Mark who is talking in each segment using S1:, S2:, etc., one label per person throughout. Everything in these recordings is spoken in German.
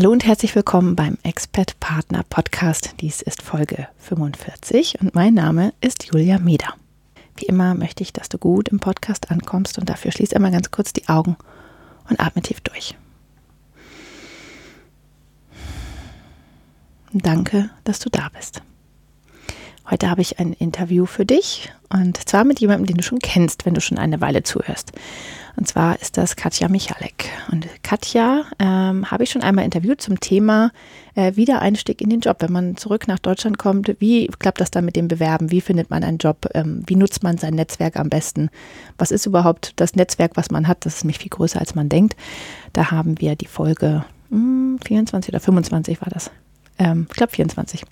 S1: Hallo und herzlich willkommen beim Expert Partner Podcast. Dies ist Folge 45 und mein Name ist Julia Meder. Wie immer möchte ich, dass du gut im Podcast ankommst und dafür schließ einmal ganz kurz die Augen und atme tief durch. Danke, dass du da bist. Heute habe ich ein Interview für dich und zwar mit jemandem, den du schon kennst, wenn du schon eine Weile zuhörst. Und zwar ist das Katja Michalek. Und Katja ähm, habe ich schon einmal interviewt zum Thema äh, Wiedereinstieg in den Job. Wenn man zurück nach Deutschland kommt, wie klappt das dann mit dem Bewerben? Wie findet man einen Job? Ähm, wie nutzt man sein Netzwerk am besten? Was ist überhaupt das Netzwerk, was man hat? Das ist nämlich viel größer, als man denkt. Da haben wir die Folge hm, 24 oder 25 war das. Ähm, ich glaube 24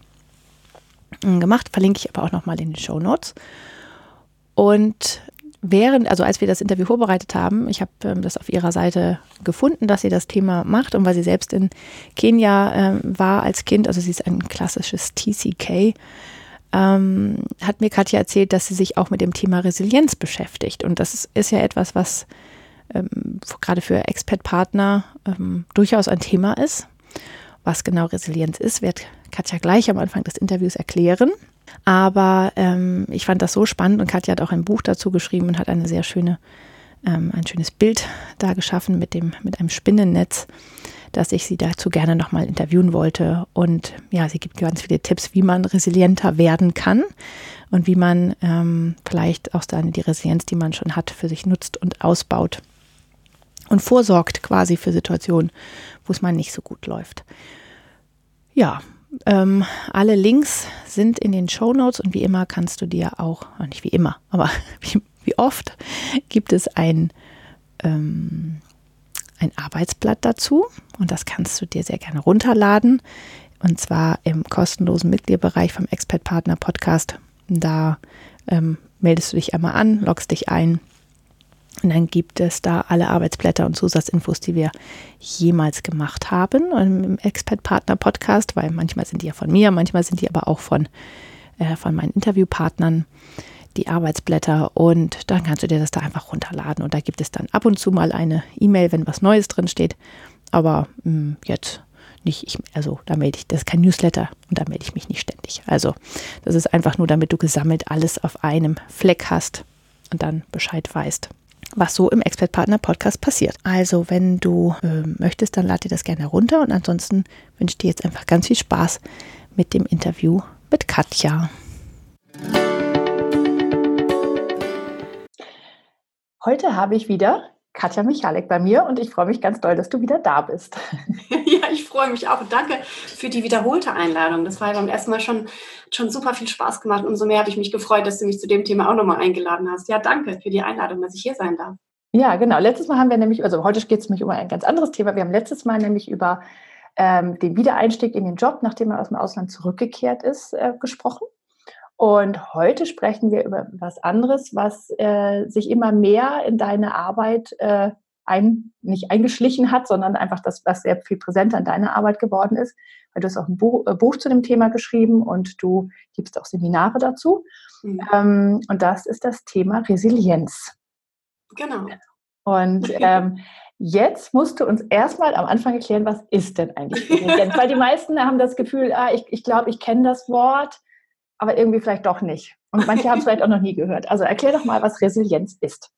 S1: gemacht. Verlinke ich aber auch nochmal in den Show Notes. Und während, also als wir das Interview vorbereitet haben, ich habe ähm, das auf ihrer Seite gefunden, dass sie das Thema macht und weil sie selbst in Kenia ähm, war als Kind, also sie ist ein klassisches TCK, ähm, hat mir Katja erzählt, dass sie sich auch mit dem Thema Resilienz beschäftigt. Und das ist, ja etwas, was ähm, gerade für Expat-Partner ähm, durchaus ein Thema ist. Was genau Resilienz ist, wird Katja gleich am Anfang des Interviews erklären. Aber ähm, ich fand das so spannend und Katja hat auch ein Buch dazu geschrieben und hat eine sehr schöne, ähm, ein schönes Bild da geschaffen mit, dem, mit einem Spinnennetz, dass ich sie dazu gerne nochmal interviewen wollte. Und ja, sie gibt ganz viele Tipps, wie man resilienter werden kann und wie man ähm, vielleicht auch dann die Resilienz, die man schon hat, für sich nutzt und ausbaut und vorsorgt quasi für Situationen, wo es mal nicht so gut läuft. Ja, ähm, alle Links sind in den Show Notes und wie immer kannst du dir auch, nicht wie immer, aber wie, wie oft gibt es ein, ähm, ein Arbeitsblatt dazu und das kannst du dir sehr gerne runterladen und zwar im kostenlosen Mitgliederbereich vom Expert Partner Podcast. Da ähm, meldest du dich einmal an, loggst dich ein und dann gibt es da alle Arbeitsblätter und Zusatzinfos, die wir jemals gemacht haben im Expert Partner Podcast, weil manchmal sind die ja von mir, manchmal sind die aber auch von, äh, von meinen Interviewpartnern, die Arbeitsblätter. Und dann kannst du dir das da einfach runterladen. Und da gibt es dann ab und zu mal eine E-Mail, wenn was Neues drin steht. Aber mh, hm, jetzt nicht, ich, also da melde ich, das ist kein Newsletter und da melde ich mich nicht ständig. Also das ist einfach nur, damit du gesammelt alles auf einem Fleck hast und dann Bescheid weißt was so im Expert Partner Podcast passiert. Also, wenn du äh, möchtest, dann lad dir das gerne runter und ansonsten wünsche ich dir jetzt einfach ganz viel Spaß mit dem Interview mit Katja. Heute habe ich wieder Katja Michalek bei mir und ich freue mich ganz doll, dass du wieder da bist.
S2: Ja, ich freue mich auch. Danke für die wiederholte Einladung. Das war ja beim ersten Mal schon, schon super viel Spaß gemacht. Umso mehr habe ich mich gefreut, dass du mich zu dem Thema auch nochmal eingeladen hast. Ja, danke für die Einladung, dass ich hier sein darf.
S1: Ja, genau. Letztes Mal haben wir nämlich, also heute geht es nämlich um ein ganz anderes Thema. Wir haben letztes Mal nämlich über ähm, den Wiedereinstieg in den Job, nachdem man aus dem Ausland zurückgekehrt ist, äh, gesprochen. Und heute sprechen wir über was anderes, was äh, sich immer mehr in deine Arbeit äh, ein, nicht eingeschlichen hat, sondern einfach das, was sehr viel präsenter in deiner Arbeit geworden ist. Weil du hast auch ein Buch, äh, Buch zu dem Thema geschrieben und du gibst auch Seminare dazu. Mhm. Ähm, und das ist das Thema Resilienz.
S2: Genau.
S1: Und ähm, Jetzt musst du uns erstmal am Anfang erklären, was ist denn eigentlich Resilienz? Weil die meisten haben das Gefühl, ah, ich, ich glaube, ich kenne das Wort, aber irgendwie vielleicht doch nicht. Und manche haben es vielleicht auch noch nie gehört. Also erklär doch mal, was Resilienz ist.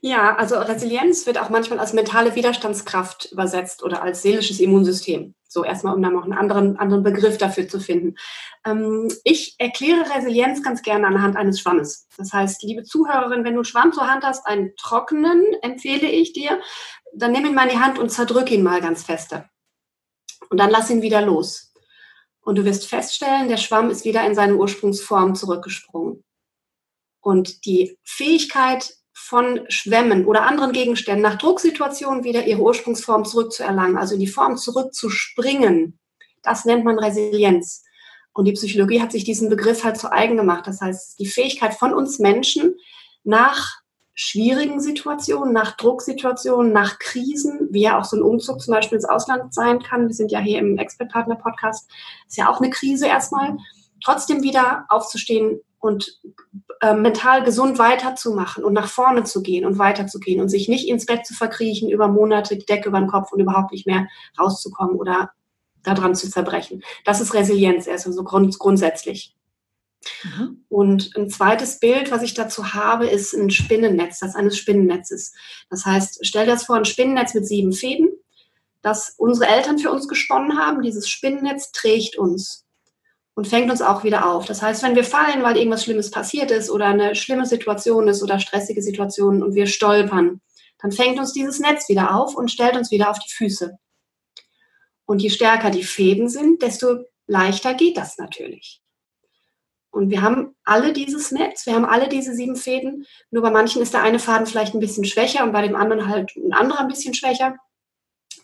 S2: Ja, also Resilienz wird auch manchmal als mentale Widerstandskraft übersetzt oder als seelisches Immunsystem. So erstmal, um dann noch einen anderen, anderen Begriff dafür zu finden. Ähm, ich erkläre Resilienz ganz gerne anhand eines Schwammes. Das heißt, liebe Zuhörerin, wenn du einen Schwamm zur Hand hast, einen trockenen, empfehle ich dir, dann nimm ihn mal in die Hand und zerdrück ihn mal ganz feste. Und dann lass ihn wieder los. Und du wirst feststellen, der Schwamm ist wieder in seine Ursprungsform zurückgesprungen. Und die Fähigkeit von Schwämmen oder anderen Gegenständen nach Drucksituationen wieder ihre Ursprungsform zurückzuerlangen, also in die Form zurückzuspringen, Das nennt man Resilienz. Und die Psychologie hat sich diesen Begriff halt zu eigen gemacht. Das heißt, die Fähigkeit von uns Menschen nach schwierigen Situationen, nach Drucksituationen, nach Krisen, wie ja auch so ein Umzug zum Beispiel ins Ausland sein kann. Wir sind ja hier im Expert Partner Podcast. Ist ja auch eine Krise erstmal. Trotzdem wieder aufzustehen und äh, mental gesund weiterzumachen und nach vorne zu gehen und weiterzugehen und sich nicht ins Bett zu verkriechen über Monate, die Decke über den Kopf und überhaupt nicht mehr rauszukommen oder daran zu zerbrechen. Das ist Resilienz erstmal so grund grundsätzlich. Mhm. Und ein zweites Bild, was ich dazu habe, ist ein Spinnennetz, das eines Spinnennetzes. Das heißt, stell dir das vor, ein Spinnennetz mit sieben Fäden, das unsere Eltern für uns gesponnen haben. Dieses Spinnennetz trägt uns und fängt uns auch wieder auf. Das heißt, wenn wir fallen, weil irgendwas Schlimmes passiert ist oder eine schlimme Situation ist oder stressige Situationen und wir stolpern, dann fängt uns dieses Netz wieder auf und stellt uns wieder auf die Füße. Und je stärker die Fäden sind, desto leichter geht das natürlich. Und wir haben alle dieses Netz, wir haben alle diese sieben Fäden. Nur bei manchen ist der eine Faden vielleicht ein bisschen schwächer und bei dem anderen halt ein anderer ein bisschen schwächer.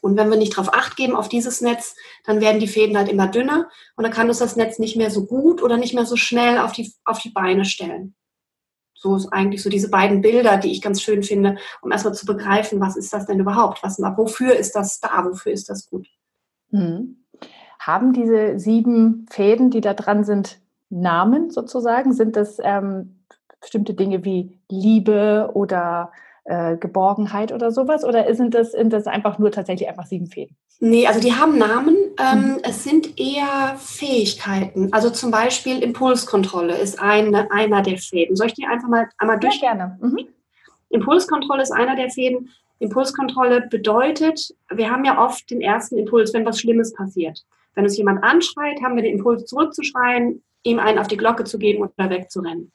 S2: Und wenn wir nicht darauf acht geben, auf dieses Netz, dann werden die Fäden halt immer dünner und dann kann uns das Netz nicht mehr so gut oder nicht mehr so schnell auf die, auf die Beine stellen. So ist eigentlich so diese beiden Bilder, die ich ganz schön finde, um erstmal zu begreifen, was ist das denn überhaupt? Was, wofür ist das da? Wofür ist das gut?
S1: Mhm. Haben diese sieben Fäden, die da dran sind, Namen sozusagen? Sind das ähm, bestimmte Dinge wie Liebe oder äh, Geborgenheit oder sowas? Oder sind das, sind das einfach nur tatsächlich einfach sieben Fäden?
S2: Nee, also die haben Namen. Ähm, mhm. Es sind eher Fähigkeiten. Also zum Beispiel Impulskontrolle ist eine, einer der Fäden. Soll ich die einfach mal einmal durch?
S1: Ja, gerne. Mhm.
S2: Impulskontrolle ist einer der Fäden. Impulskontrolle bedeutet, wir haben ja oft den ersten Impuls, wenn was Schlimmes passiert. Wenn uns jemand anschreit, haben wir den Impuls zurückzuschreien, ihm einen auf die Glocke zu geben oder wegzurennen.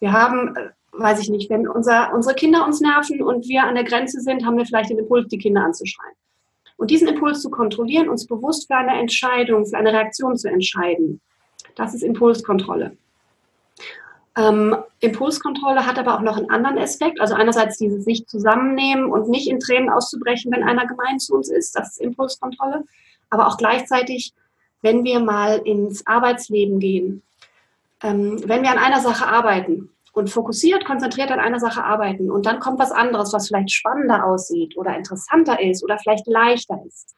S2: Wir haben, äh, weiß ich nicht, wenn unser, unsere Kinder uns nerven und wir an der Grenze sind, haben wir vielleicht den Impuls, die Kinder anzuschreien. Und diesen Impuls zu kontrollieren, uns bewusst für eine Entscheidung, für eine Reaktion zu entscheiden, das ist Impulskontrolle. Ähm, Impulskontrolle hat aber auch noch einen anderen Aspekt. Also einerseits dieses sich zusammennehmen und nicht in Tränen auszubrechen, wenn einer gemein zu uns ist. Das ist Impulskontrolle. Aber auch gleichzeitig, wenn wir mal ins Arbeitsleben gehen, ähm, wenn wir an einer Sache arbeiten und fokussiert, konzentriert an einer Sache arbeiten und dann kommt was anderes, was vielleicht spannender aussieht oder interessanter ist oder vielleicht leichter ist.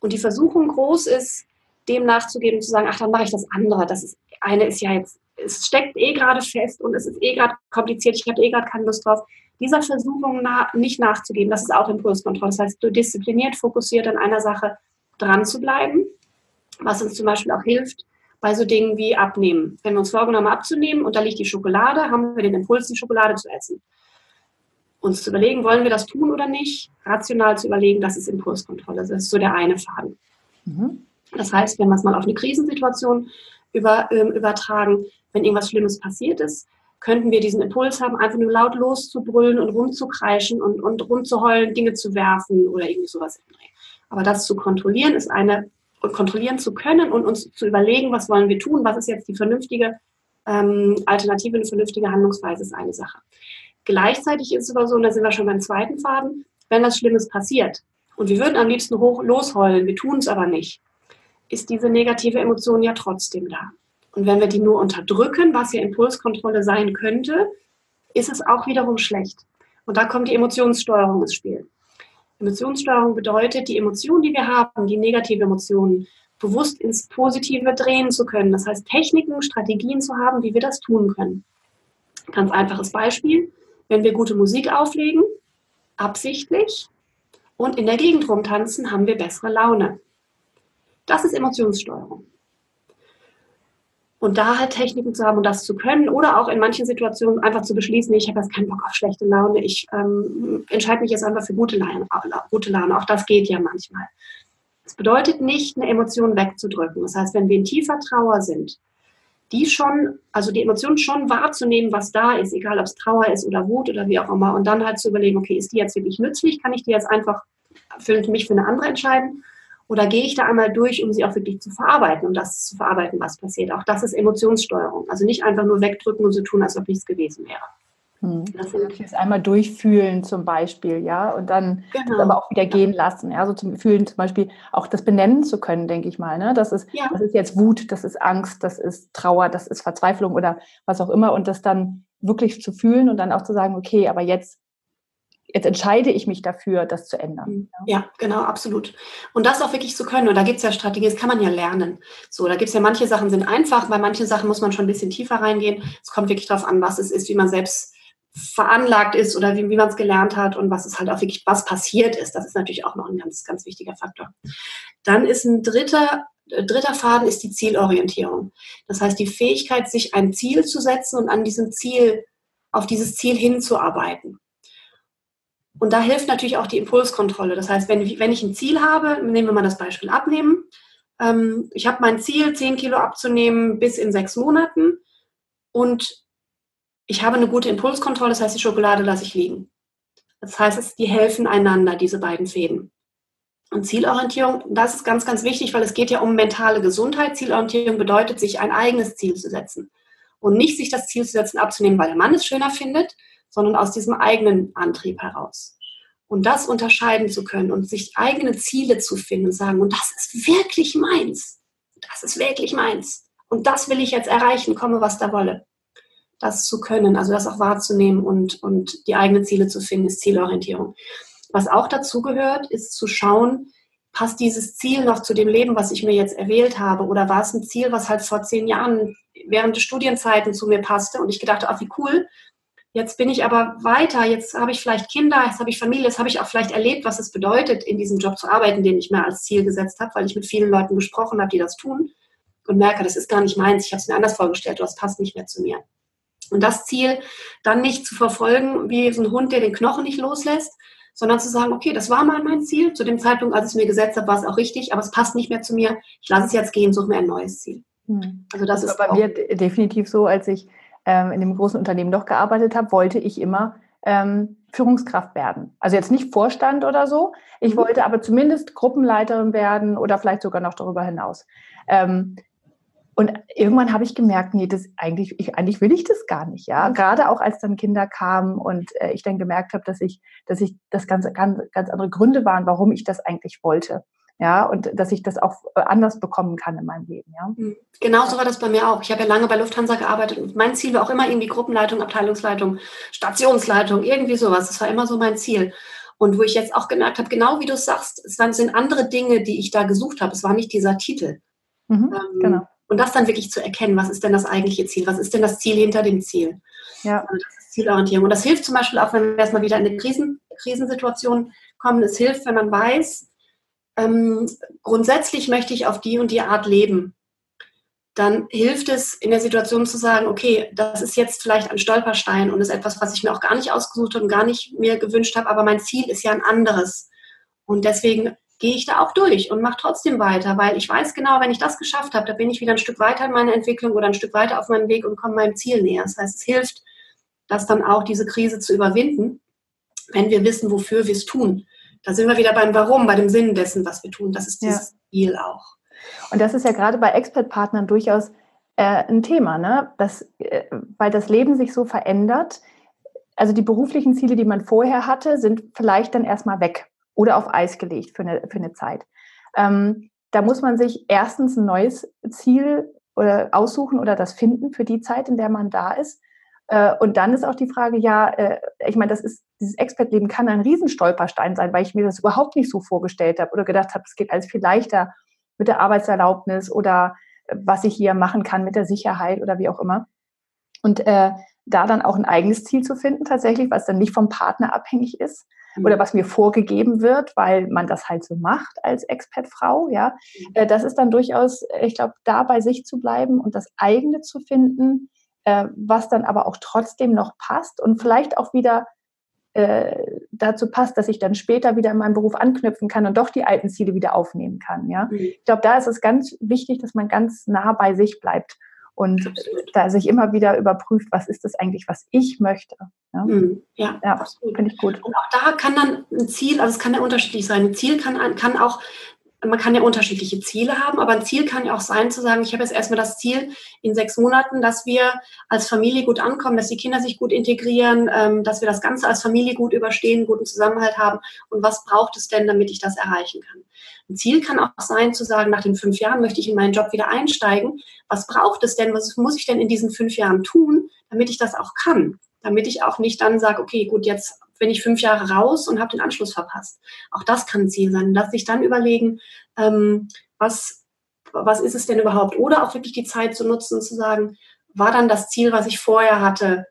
S2: Und die Versuchung groß ist, dem nachzugeben, zu sagen, ach, dann mache ich das andere. Das ist, eine ist ja jetzt es steckt eh gerade fest und es ist eh gerade kompliziert, ich habe eh gerade keine Lust drauf. Dieser Versuchung na, nicht nachzugeben, das ist auch Impulskontrolle. Das heißt, du diszipliniert, fokussiert an einer Sache dran zu bleiben, was uns zum Beispiel auch hilft bei so Dingen wie Abnehmen. Wenn wir uns vorgenommen haben, abzunehmen und da liegt die Schokolade, haben wir den Impuls, die Schokolade zu essen. Uns zu überlegen, wollen wir das tun oder nicht, rational zu überlegen, das ist Impulskontrolle. Das ist so der eine Faden. Mhm. Das heißt, wenn wir es mal auf eine Krisensituation über, ähm, übertragen, wenn irgendwas Schlimmes passiert ist, könnten wir diesen Impuls haben, einfach nur laut loszubrüllen und rumzukreischen und, und rumzuheulen, Dinge zu werfen oder irgendwie sowas. Aber das zu kontrollieren ist eine, kontrollieren zu können und uns zu überlegen, was wollen wir tun, was ist jetzt die vernünftige ähm, Alternative, eine vernünftige Handlungsweise ist eine Sache. Gleichzeitig ist es aber so, und da sind wir schon beim zweiten Faden, wenn was Schlimmes passiert und wir würden am liebsten hoch losheulen, wir tun es aber nicht, ist diese negative Emotion ja trotzdem da. Und wenn wir die nur unterdrücken, was ja Impulskontrolle sein könnte, ist es auch wiederum schlecht. Und da kommt die Emotionssteuerung ins Spiel. Emotionssteuerung bedeutet, die Emotionen, die wir haben, die negative Emotionen, bewusst ins Positive drehen zu können. Das heißt, Techniken, Strategien zu haben, wie wir das tun können. Ganz einfaches Beispiel, wenn wir gute Musik auflegen, absichtlich und in der Gegend rumtanzen, haben wir bessere Laune. Das ist Emotionssteuerung. Und da halt Techniken zu haben und das zu können oder auch in manchen Situationen einfach zu beschließen, ich habe jetzt keinen Bock auf schlechte Laune, ich ähm, entscheide mich jetzt einfach für gute Laune, gute Laune. Auch das geht ja manchmal. Das bedeutet nicht, eine Emotion wegzudrücken. Das heißt, wenn wir in tiefer Trauer sind, die schon, also die Emotion schon wahrzunehmen, was da ist, egal ob es Trauer ist oder Wut oder wie auch immer, und dann halt zu überlegen, okay, ist die jetzt wirklich nützlich? Kann ich die jetzt einfach für mich für eine andere entscheiden? Oder gehe ich da einmal durch, um sie auch wirklich zu verarbeiten, um das zu verarbeiten, was passiert? Auch das ist Emotionssteuerung. Also nicht einfach nur wegdrücken und so tun, als ob nichts gewesen wäre.
S1: Hm. Das ist einmal durchfühlen zum Beispiel, ja, und dann genau. aber auch wieder gehen lassen. Ja, so zum Fühlen zum Beispiel auch das benennen zu können, denke ich mal. Ne? Das, ist, ja. das ist jetzt Wut, das ist Angst, das ist Trauer, das ist Verzweiflung oder was auch immer. Und das dann wirklich zu fühlen und dann auch zu sagen, okay, aber jetzt jetzt entscheide ich mich dafür, das zu ändern.
S2: Mhm. Ja, genau, absolut. Und das auch wirklich zu können. Und da gibt es ja Strategien, das kann man ja lernen. So, da gibt es ja manche Sachen sind einfach, bei manchen Sachen muss man schon ein bisschen tiefer reingehen. Es kommt wirklich darauf an, was es ist, wie man selbst veranlagt ist oder wie, wie man es gelernt hat und was es halt auch wirklich, was passiert ist. Das ist natürlich auch noch ein ganz, ganz wichtiger Faktor. Dann ist ein dritter, äh, dritter Faden ist die Zielorientierung. Das heißt, die Fähigkeit, sich ein Ziel zu setzen und an diesem Ziel, auf dieses Ziel hinzuarbeiten. Und da hilft natürlich auch die Impulskontrolle. Das heißt, wenn, wenn ich ein Ziel habe, nehmen wir mal das Beispiel abnehmen. Ähm, ich habe mein Ziel, 10 Kilo abzunehmen bis in sechs Monaten. Und ich habe eine gute Impulskontrolle, das heißt, die Schokolade lasse ich liegen. Das heißt, die helfen einander, diese beiden Fäden. Und Zielorientierung, das ist ganz, ganz wichtig, weil es geht ja um mentale Gesundheit. Zielorientierung bedeutet, sich ein eigenes Ziel zu setzen. Und nicht sich das Ziel zu setzen, abzunehmen, weil der Mann es schöner findet, sondern aus diesem eigenen Antrieb heraus. Und das unterscheiden zu können und sich eigene Ziele zu finden und sagen, und das ist wirklich meins. Das ist wirklich meins. Und das will ich jetzt erreichen, komme was da wolle das zu können, also das auch wahrzunehmen und, und die eigenen Ziele zu finden, ist Zielorientierung. Was auch dazu gehört, ist zu schauen, passt dieses Ziel noch zu dem Leben, was ich mir jetzt erwählt habe? Oder war es ein Ziel, was halt vor zehn Jahren während der Studienzeiten zu mir passte und ich gedacht, ach wie cool, jetzt bin ich aber weiter, jetzt habe ich vielleicht Kinder, jetzt habe ich Familie, jetzt habe ich auch vielleicht erlebt, was es bedeutet, in diesem Job zu arbeiten, den ich mir als Ziel gesetzt habe, weil ich mit vielen Leuten gesprochen habe, die das tun und merke, das ist gar nicht meins, ich habe es mir anders vorgestellt, das passt nicht mehr zu mir. Und das Ziel dann nicht zu verfolgen wie so ein Hund, der den Knochen nicht loslässt, sondern zu sagen, okay, das war mal mein Ziel. Zu dem Zeitpunkt, als ich es mir gesetzt habe, war es auch richtig, aber es passt nicht mehr zu mir. Ich lasse es jetzt gehen, suche mir ein neues Ziel.
S1: Hm. Also das, das ist bei mir definitiv so, als ich ähm, in dem großen Unternehmen noch gearbeitet habe, wollte ich immer ähm, Führungskraft werden. Also jetzt nicht Vorstand oder so. Ich mhm. wollte aber zumindest Gruppenleiterin werden oder vielleicht sogar noch darüber hinaus. Ähm, und irgendwann habe ich gemerkt, nee, das eigentlich, ich, eigentlich will ich das gar nicht, ja. Mhm. Gerade auch als dann Kinder kamen und äh, ich dann gemerkt habe, dass ich, dass ich das ganze ganz, ganz andere Gründe waren, warum ich das eigentlich wollte. Ja, und dass ich das auch äh, anders bekommen kann in meinem Leben, ja.
S2: Mhm. Genauso war das bei mir auch. Ich habe ja lange bei Lufthansa gearbeitet und mein Ziel war auch immer irgendwie Gruppenleitung, Abteilungsleitung, Stationsleitung, irgendwie sowas. Das war immer so mein Ziel. Und wo ich jetzt auch gemerkt habe, genau wie du es sagst, es sind andere Dinge, die ich da gesucht habe. Es war nicht dieser Titel. Mhm, ähm, genau. Und das dann wirklich zu erkennen, was ist denn das eigentliche Ziel? Was ist denn das Ziel hinter dem Ziel? Ja. Also das ist Zielorientierung. Und das hilft zum Beispiel auch, wenn wir erstmal wieder in eine Krisen, Krisensituation kommen. Es hilft, wenn man weiß, ähm, grundsätzlich möchte ich auf die und die Art leben. Dann hilft es in der Situation zu sagen, okay, das ist jetzt vielleicht ein Stolperstein und ist etwas, was ich mir auch gar nicht ausgesucht und gar nicht mir gewünscht habe, aber mein Ziel ist ja ein anderes. Und deswegen gehe ich da auch durch und mache trotzdem weiter, weil ich weiß genau, wenn ich das geschafft habe, da bin ich wieder ein Stück weiter in meiner Entwicklung oder ein Stück weiter auf meinem Weg und komme meinem Ziel näher. Das heißt, es hilft, das dann auch diese Krise zu überwinden, wenn wir wissen, wofür wir es tun. Da sind wir wieder beim Warum, bei dem Sinn dessen, was wir tun. Das ist dieses ja. Ziel auch.
S1: Und das ist ja gerade bei Expert-Partnern durchaus äh, ein Thema, ne? das, äh, weil das Leben sich so verändert. Also die beruflichen Ziele, die man vorher hatte, sind vielleicht dann erstmal weg oder auf Eis gelegt für eine, für eine Zeit. Ähm, da muss man sich erstens ein neues Ziel oder aussuchen oder das finden für die Zeit, in der man da ist. Äh, und dann ist auch die Frage, ja, äh, ich meine, das ist, dieses Expertleben kann ein Riesenstolperstein sein, weil ich mir das überhaupt nicht so vorgestellt habe oder gedacht habe, es geht alles viel leichter mit der Arbeitserlaubnis oder äh, was ich hier machen kann mit der Sicherheit oder wie auch immer. Und äh, da dann auch ein eigenes Ziel zu finden, tatsächlich, was dann nicht vom Partner abhängig ist, oder mhm. was mir vorgegeben wird, weil man das halt so macht als Expertfrau, ja. Mhm. Äh, das ist dann durchaus, ich glaube, da bei sich zu bleiben und das eigene zu finden, äh, was dann aber auch trotzdem noch passt und vielleicht auch wieder dazu passt, dass ich dann später wieder in meinem Beruf anknüpfen kann und doch die alten Ziele wieder aufnehmen kann. Ja, mhm. ich glaube, da ist es ganz wichtig, dass man ganz nah bei sich bleibt und absolut. da sich immer wieder überprüft, was ist das eigentlich, was ich möchte.
S2: Ja, mhm. ja, ja finde ich gut. Und auch da kann dann ein Ziel, also es kann ja unterschiedlich sein. Ein Ziel kann, kann auch man kann ja unterschiedliche Ziele haben, aber ein Ziel kann ja auch sein zu sagen, ich habe jetzt erstmal das Ziel in sechs Monaten, dass wir als Familie gut ankommen, dass die Kinder sich gut integrieren, ähm, dass wir das Ganze als Familie gut überstehen, guten Zusammenhalt haben. Und was braucht es denn, damit ich das erreichen kann? Ein Ziel kann auch sein zu sagen, nach den fünf Jahren möchte ich in meinen Job wieder einsteigen. Was braucht es denn? Was muss ich denn in diesen fünf Jahren tun, damit ich das auch kann? Damit ich auch nicht dann sage, okay, gut, jetzt bin ich fünf Jahre raus und habe den Anschluss verpasst. Auch das kann ein Ziel sein. Dass sich dann überlegen, ähm, was, was ist es denn überhaupt? Oder auch wirklich die Zeit zu nutzen und zu sagen, war dann das Ziel, was ich vorher hatte,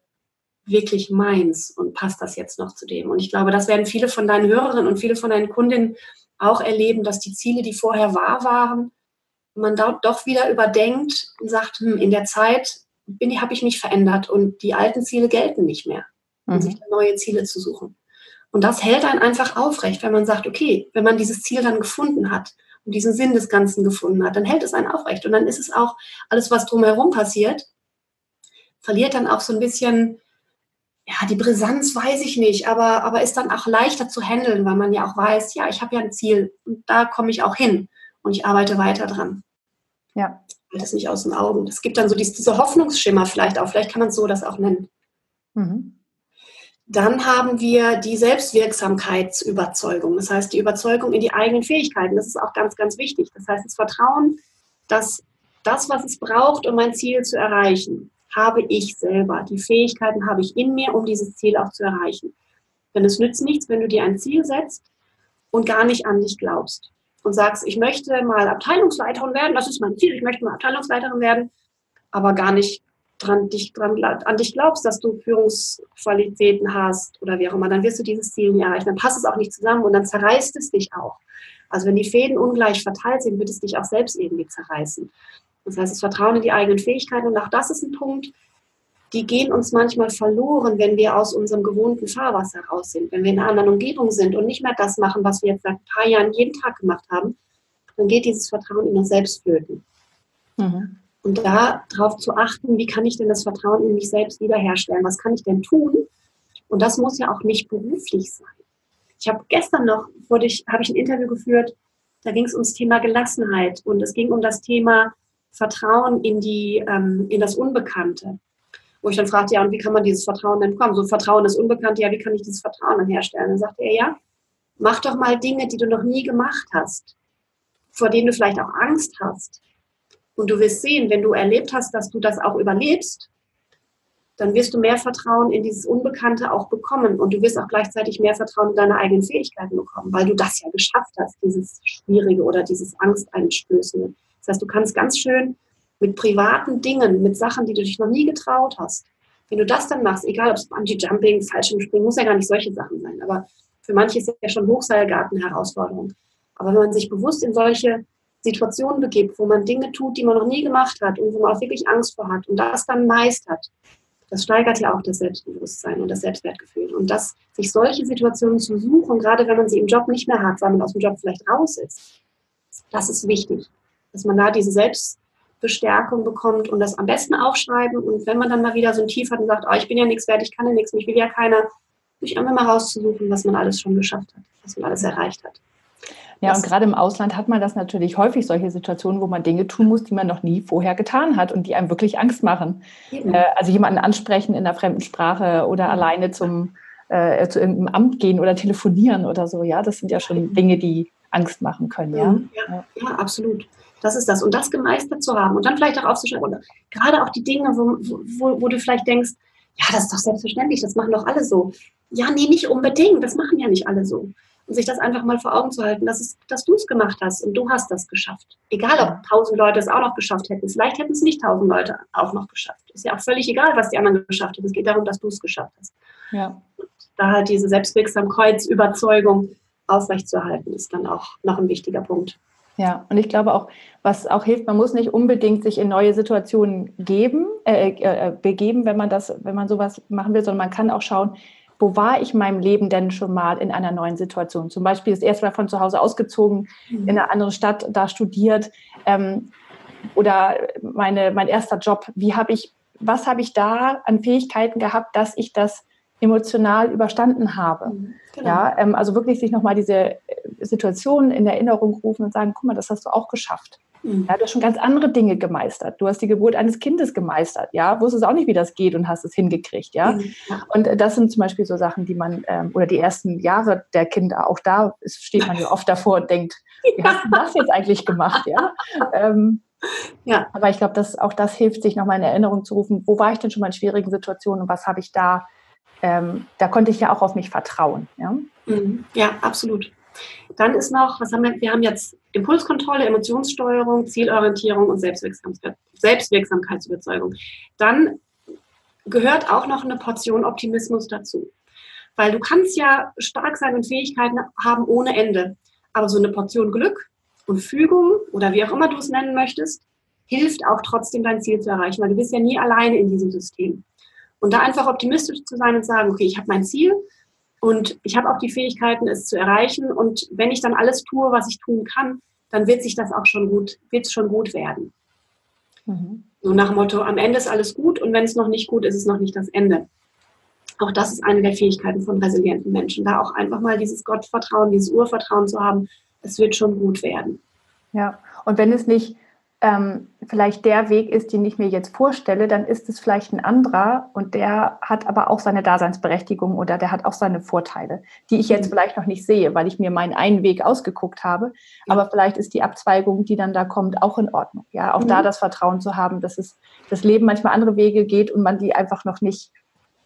S2: wirklich meins und passt das jetzt noch zu dem? Und ich glaube, das werden viele von deinen Hörerinnen und viele von deinen Kundinnen auch erleben, dass die Ziele, die vorher wahr waren, man dort doch wieder überdenkt und sagt, hm, in der Zeit habe ich mich verändert und die alten Ziele gelten nicht mehr und mhm. sich neue Ziele zu suchen. Und das hält einen einfach aufrecht, wenn man sagt, okay, wenn man dieses Ziel dann gefunden hat und diesen Sinn des Ganzen gefunden hat, dann hält es einen aufrecht. Und dann ist es auch alles, was drumherum passiert, verliert dann auch so ein bisschen, ja, die Brisanz weiß ich nicht, aber, aber ist dann auch leichter zu handeln, weil man ja auch weiß, ja, ich habe ja ein Ziel und da komme ich auch hin und ich arbeite weiter dran. Ja. Das nicht aus den Augen. Es gibt dann so diese, diese Hoffnungsschimmer vielleicht auch, vielleicht kann man so das auch nennen. Mhm. Dann haben wir die Selbstwirksamkeitsüberzeugung, das heißt die Überzeugung in die eigenen Fähigkeiten. Das ist auch ganz, ganz wichtig. Das heißt das Vertrauen, dass das, was es braucht, um mein Ziel zu erreichen, habe ich selber. Die Fähigkeiten habe ich in mir, um dieses Ziel auch zu erreichen. Denn es nützt nichts, wenn du dir ein Ziel setzt und gar nicht an dich glaubst und sagst, ich möchte mal Abteilungsleiterin werden, das ist mein Ziel, ich möchte mal Abteilungsleiterin werden, aber gar nicht dran, dich, dran, an dich glaubst, dass du Führungsqualitäten hast oder wie auch immer, dann wirst du dieses Ziel nicht erreichen. Dann passt es auch nicht zusammen und dann zerreißt es dich auch. Also wenn die Fäden ungleich verteilt sind, wird es dich auch selbst irgendwie zerreißen. Das heißt, das Vertrauen in die eigenen Fähigkeiten und auch das ist ein Punkt, die gehen uns manchmal verloren, wenn wir aus unserem gewohnten Fahrwasser raus sind, wenn wir in einer anderen Umgebung sind und nicht mehr das machen, was wir jetzt seit ein paar Jahren jeden Tag gemacht haben, dann geht dieses Vertrauen in uns selbst flöten. Mhm. Und da darauf zu achten, wie kann ich denn das Vertrauen in mich selbst wiederherstellen? Was kann ich denn tun? Und das muss ja auch nicht beruflich sein. Ich habe gestern noch, wurde ich, habe ich ein Interview geführt, da ging es ums Thema Gelassenheit und es ging um das Thema Vertrauen in die, ähm, in das Unbekannte. Wo ich dann fragte, ja, und wie kann man dieses Vertrauen denn bekommen? So Vertrauen das Unbekannte, ja, wie kann ich dieses Vertrauen dann herstellen? Dann sagte er, ja, mach doch mal Dinge, die du noch nie gemacht hast, vor denen du vielleicht auch Angst hast. Und du wirst sehen, wenn du erlebt hast, dass du das auch überlebst, dann wirst du mehr Vertrauen in dieses Unbekannte auch bekommen. Und du wirst auch gleichzeitig mehr Vertrauen in deine eigenen Fähigkeiten bekommen, weil du das ja geschafft hast, dieses Schwierige oder dieses Angsteinstößende. Das heißt, du kannst ganz schön mit privaten Dingen, mit Sachen, die du dich noch nie getraut hast, wenn du das dann machst, egal ob es Bungee-Jumping, Fallschirmspringen, muss ja gar nicht solche Sachen sein, aber für manche ist ja schon Hochseilgarten Herausforderung. Aber wenn man sich bewusst in solche Situationen begibt, wo man Dinge tut, die man noch nie gemacht hat und wo man auch wirklich Angst vor hat und das dann meistert, das steigert ja auch das Selbstbewusstsein und das Selbstwertgefühl. Und das, sich solche Situationen zu suchen, gerade wenn man sie im Job nicht mehr hat, weil man aus dem Job vielleicht raus ist, das ist wichtig, dass man da diese Selbstbestärkung bekommt und das am besten aufschreiben. Und wenn man dann mal wieder so ein Tief hat und sagt, oh, ich bin ja nichts wert, ich kann ja nichts, mich will ja keiner, sich einfach mal rauszusuchen, was man alles schon geschafft hat, was man alles erreicht hat.
S1: Ja, und gerade im Ausland hat man das natürlich häufig, solche Situationen, wo man Dinge tun muss, die man noch nie vorher getan hat und die einem wirklich Angst machen. Mhm. Also jemanden ansprechen in einer fremden Sprache oder alleine zum, äh, zu irgendeinem Amt gehen oder telefonieren oder so. Ja, das sind ja schon Dinge, die Angst machen können. Ja,
S2: ja, ja absolut. Das ist das. Und das gemeistert zu haben und dann vielleicht auch aufzuschreiben. Oder gerade auch die Dinge, wo, wo, wo du vielleicht denkst, ja, das ist doch selbstverständlich, das machen doch alle so. Ja, nee, nicht unbedingt, das machen ja nicht alle so und sich das einfach mal vor Augen zu halten, dass, es, dass du es gemacht hast und du hast das geschafft. Egal, ob tausend Leute es auch noch geschafft hätten. Vielleicht hätten es nicht tausend Leute auch noch geschafft. Ist ja auch völlig egal, was die anderen geschafft haben. Es geht darum, dass du es geschafft hast. Ja. Und da halt diese Selbstwirksamkeitsüberzeugung aufrechtzuerhalten, ist dann auch noch ein wichtiger Punkt.
S1: Ja, und ich glaube auch, was auch hilft, man muss nicht unbedingt sich in neue Situationen geben, äh, äh, begeben, wenn man das, wenn man sowas machen will, sondern man kann auch schauen, wo war ich in meinem Leben denn schon mal in einer neuen Situation? Zum Beispiel das erste Mal von zu Hause ausgezogen, mhm. in eine andere Stadt, da studiert ähm, oder meine, mein erster Job. Wie habe ich, was habe ich da an Fähigkeiten gehabt, dass ich das emotional überstanden habe. Mhm, genau. Ja, ähm, also wirklich sich nochmal diese äh, Situation in Erinnerung rufen und sagen, guck mal, das hast du auch geschafft. Mhm. Ja, du hast schon ganz andere Dinge gemeistert. Du hast die Geburt eines Kindes gemeistert, ja, wusstest auch nicht, wie das geht und hast es hingekriegt, ja. Mhm. Und äh, das sind zum Beispiel so Sachen, die man, ähm, oder die ersten Jahre der Kinder, auch da steht man ja oft davor und denkt, wie hast du das jetzt eigentlich gemacht, ja? Ähm, ja. Aber ich glaube, dass auch das hilft, sich nochmal in Erinnerung zu rufen, wo war ich denn schon mal in schwierigen Situationen und was habe ich da, ähm, da konnte ich ja auch auf mich vertrauen. Ja,
S2: mhm. ja absolut. Dann ist noch, was haben wir, wir haben jetzt Impulskontrolle, Emotionssteuerung, Zielorientierung und Selbstwirksamkeit, Selbstwirksamkeitsüberzeugung. Dann gehört auch noch eine Portion Optimismus dazu. Weil du kannst ja stark sein und Fähigkeiten haben ohne Ende. Aber so eine Portion Glück und Fügung oder wie auch immer du es nennen möchtest, hilft auch trotzdem dein Ziel zu erreichen, weil du bist ja nie alleine in diesem System. Und da einfach optimistisch zu sein und sagen, okay, ich habe mein Ziel und ich habe auch die Fähigkeiten, es zu erreichen. Und wenn ich dann alles tue, was ich tun kann, dann wird sich das auch schon gut, wird es schon gut werden. Mhm. So nach dem Motto, am Ende ist alles gut und wenn es noch nicht gut ist, ist es noch nicht das Ende. Auch das ist eine der Fähigkeiten von resilienten Menschen, da auch einfach mal dieses Gottvertrauen, dieses Urvertrauen zu haben, es wird schon gut werden.
S1: Ja, und wenn es nicht ähm, vielleicht der Weg ist, den ich mir jetzt vorstelle, dann ist es vielleicht ein anderer und der hat aber auch seine Daseinsberechtigung oder der hat auch seine Vorteile, die ich jetzt mhm. vielleicht noch nicht sehe, weil ich mir meinen einen Weg ausgeguckt habe. Aber vielleicht ist die Abzweigung, die dann da kommt, auch in Ordnung. Ja, auch mhm. da das Vertrauen zu haben, dass es das Leben manchmal andere Wege geht und man die einfach noch nicht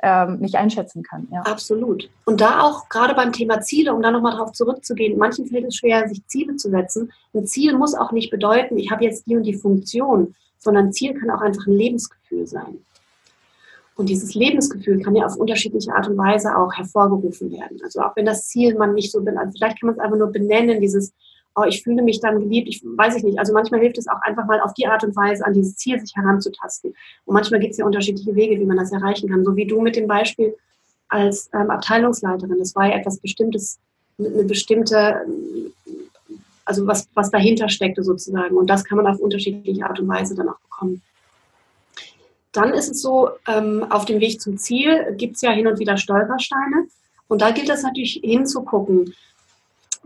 S1: ähm, nicht einschätzen kann.
S2: Ja. Absolut. Und da auch gerade beim Thema Ziele, um da nochmal drauf zurückzugehen, manchen fällt es schwer, sich Ziele zu setzen. Ein Ziel muss auch nicht bedeuten, ich habe jetzt die und die Funktion, sondern Ziel kann auch einfach ein Lebensgefühl sein. Und dieses Lebensgefühl kann ja auf unterschiedliche Art und Weise auch hervorgerufen werden. Also auch wenn das Ziel man nicht so, also vielleicht kann man es einfach nur benennen, dieses oh, ich fühle mich dann geliebt, ich weiß ich nicht. Also manchmal hilft es auch einfach mal auf die Art und Weise an dieses Ziel sich heranzutasten. Und manchmal gibt es ja unterschiedliche Wege, wie man das erreichen kann. So wie du mit dem Beispiel als ähm, Abteilungsleiterin. Das war ja etwas Bestimmtes, eine bestimmte, also was, was dahinter steckte sozusagen. Und das kann man auf unterschiedliche Art und Weise dann auch bekommen. Dann ist es so, ähm, auf dem Weg zum Ziel gibt es ja hin und wieder Stolpersteine. Und da gilt es natürlich hinzugucken,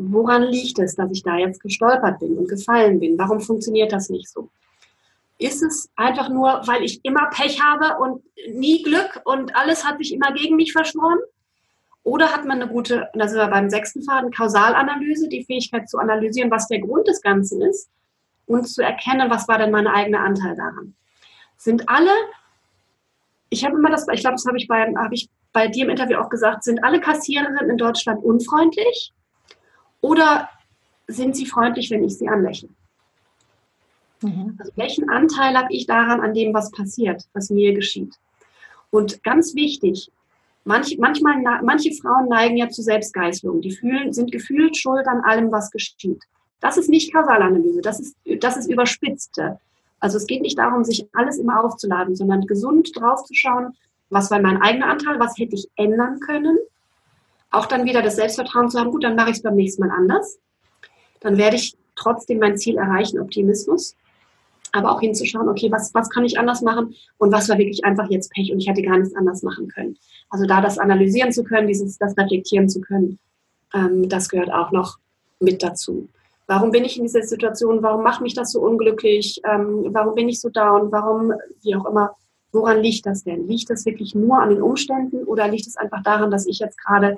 S2: woran liegt es, dass ich da jetzt gestolpert bin und gefallen bin? Warum funktioniert das nicht so? Ist es einfach nur, weil ich immer Pech habe und nie Glück und alles hat sich immer gegen mich verschworen? Oder hat man eine gute, da sind wir beim sechsten Faden, Kausalanalyse, die Fähigkeit zu analysieren, was der Grund des Ganzen ist und zu erkennen, was war denn mein eigener Anteil daran? Sind alle, ich habe immer das, ich glaube, das habe ich, bei, habe ich bei dir im Interview auch gesagt, sind alle Kassiererinnen in Deutschland unfreundlich? Oder sind sie freundlich, wenn ich sie anlächle? Mhm. Also welchen Anteil habe ich daran, an dem, was passiert, was mir geschieht? Und ganz wichtig, manch, manchmal, manche Frauen neigen ja zu Selbstgeißelung. Die fühlen, sind gefühlt schuld an allem, was geschieht. Das ist nicht Kausalanalyse, das ist, das ist überspitzte. Also es geht nicht darum, sich alles immer aufzuladen, sondern gesund draufzuschauen, was war mein eigener Anteil, was hätte ich ändern können auch dann wieder das Selbstvertrauen zu haben, gut, dann mache ich es beim nächsten Mal anders. Dann werde ich trotzdem mein Ziel erreichen, Optimismus. Aber auch hinzuschauen, okay, was, was kann ich anders machen und was war wirklich einfach jetzt Pech und ich hätte gar nichts anders machen können. Also da das analysieren zu können, dieses, das reflektieren zu können, ähm, das gehört auch noch mit dazu. Warum bin ich in dieser Situation? Warum macht mich das so unglücklich? Ähm, warum bin ich so down? Warum, wie auch immer, woran liegt das denn? Liegt das wirklich nur an den Umständen oder liegt es einfach daran, dass ich jetzt gerade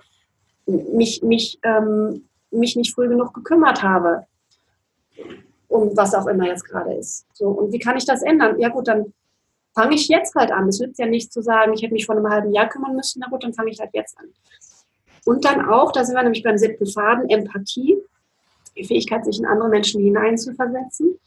S2: mich, mich, ähm, mich nicht früh genug gekümmert habe, um was auch immer jetzt gerade ist. So, und wie kann ich das ändern? Ja gut, dann fange ich jetzt halt an. Es nützt ja nicht zu sagen, ich hätte mich vor einem halben Jahr kümmern müssen. Na gut, dann fange ich halt jetzt an. Und dann auch, da sind wir nämlich beim siebten Faden, Empathie, die Fähigkeit, sich in andere Menschen hineinzuversetzen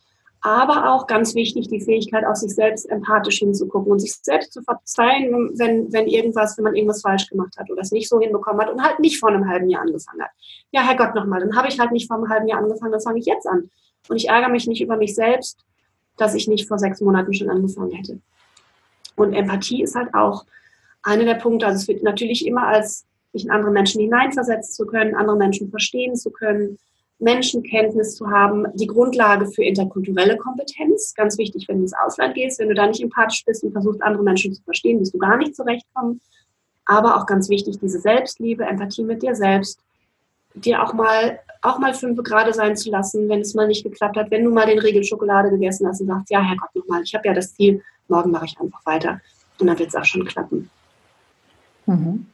S2: aber auch ganz wichtig, die Fähigkeit, auf sich selbst empathisch hinzugucken und sich selbst zu verzeihen, wenn, wenn irgendwas, wenn man irgendwas falsch gemacht hat oder es nicht so hinbekommen hat und halt nicht vor einem halben Jahr angefangen hat. Ja, Herrgott, nochmal, dann habe ich halt nicht vor einem halben Jahr angefangen, dann fange ich jetzt an. Und ich ärgere mich nicht über mich selbst, dass ich nicht vor sechs Monaten schon angefangen hätte. Und Empathie ist halt auch einer der Punkte, also es wird natürlich immer als sich in andere Menschen hineinversetzen zu können, andere Menschen verstehen zu können, Menschenkenntnis zu haben, die Grundlage für interkulturelle Kompetenz. Ganz wichtig, wenn du ins Ausland gehst, wenn du da nicht empathisch bist und versuchst, andere Menschen zu verstehen, wirst du gar nicht zurechtkommen. Aber auch ganz wichtig, diese Selbstliebe, Empathie mit dir selbst, dir auch mal, auch mal fünf Grade sein zu lassen, wenn es mal nicht geklappt hat, wenn du mal den Riegel Schokolade gegessen hast und sagst, ja, Herrgott, nochmal, ich habe ja das Ziel, morgen mache ich einfach weiter. Und dann wird es auch schon klappen.
S1: Mhm.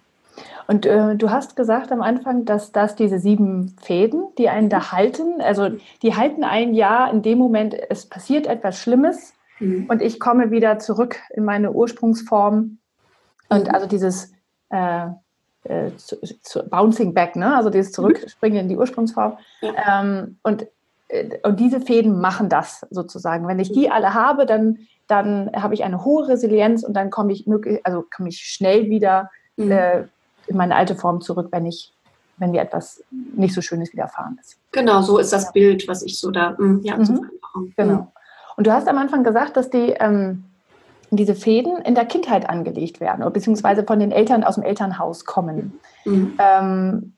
S1: Und äh, du hast gesagt am Anfang, dass das diese sieben Fäden, die einen da halten, also die halten ein Jahr in dem Moment, es passiert etwas Schlimmes mhm. und ich komme wieder zurück in meine Ursprungsform. Und mhm. also dieses äh, äh, zu, zu, Bouncing Back, ne? also dieses mhm. Zurückspringen in die Ursprungsform. Ja. Ähm, und, äh, und diese Fäden machen das sozusagen. Wenn ich die alle habe, dann, dann habe ich eine hohe Resilienz und dann komme ich, möglich, also komme ich schnell wieder mhm. In meine alte Form zurück, wenn ich wenn mir etwas nicht so Schönes widerfahren ist.
S2: Genau, so ist das ja. Bild, was ich so da,
S1: mm, ja, mhm. Genau. Mhm. Und du hast am Anfang gesagt, dass die, ähm, diese Fäden in der Kindheit angelegt werden, beziehungsweise von den Eltern aus dem Elternhaus kommen. Mhm. Ähm,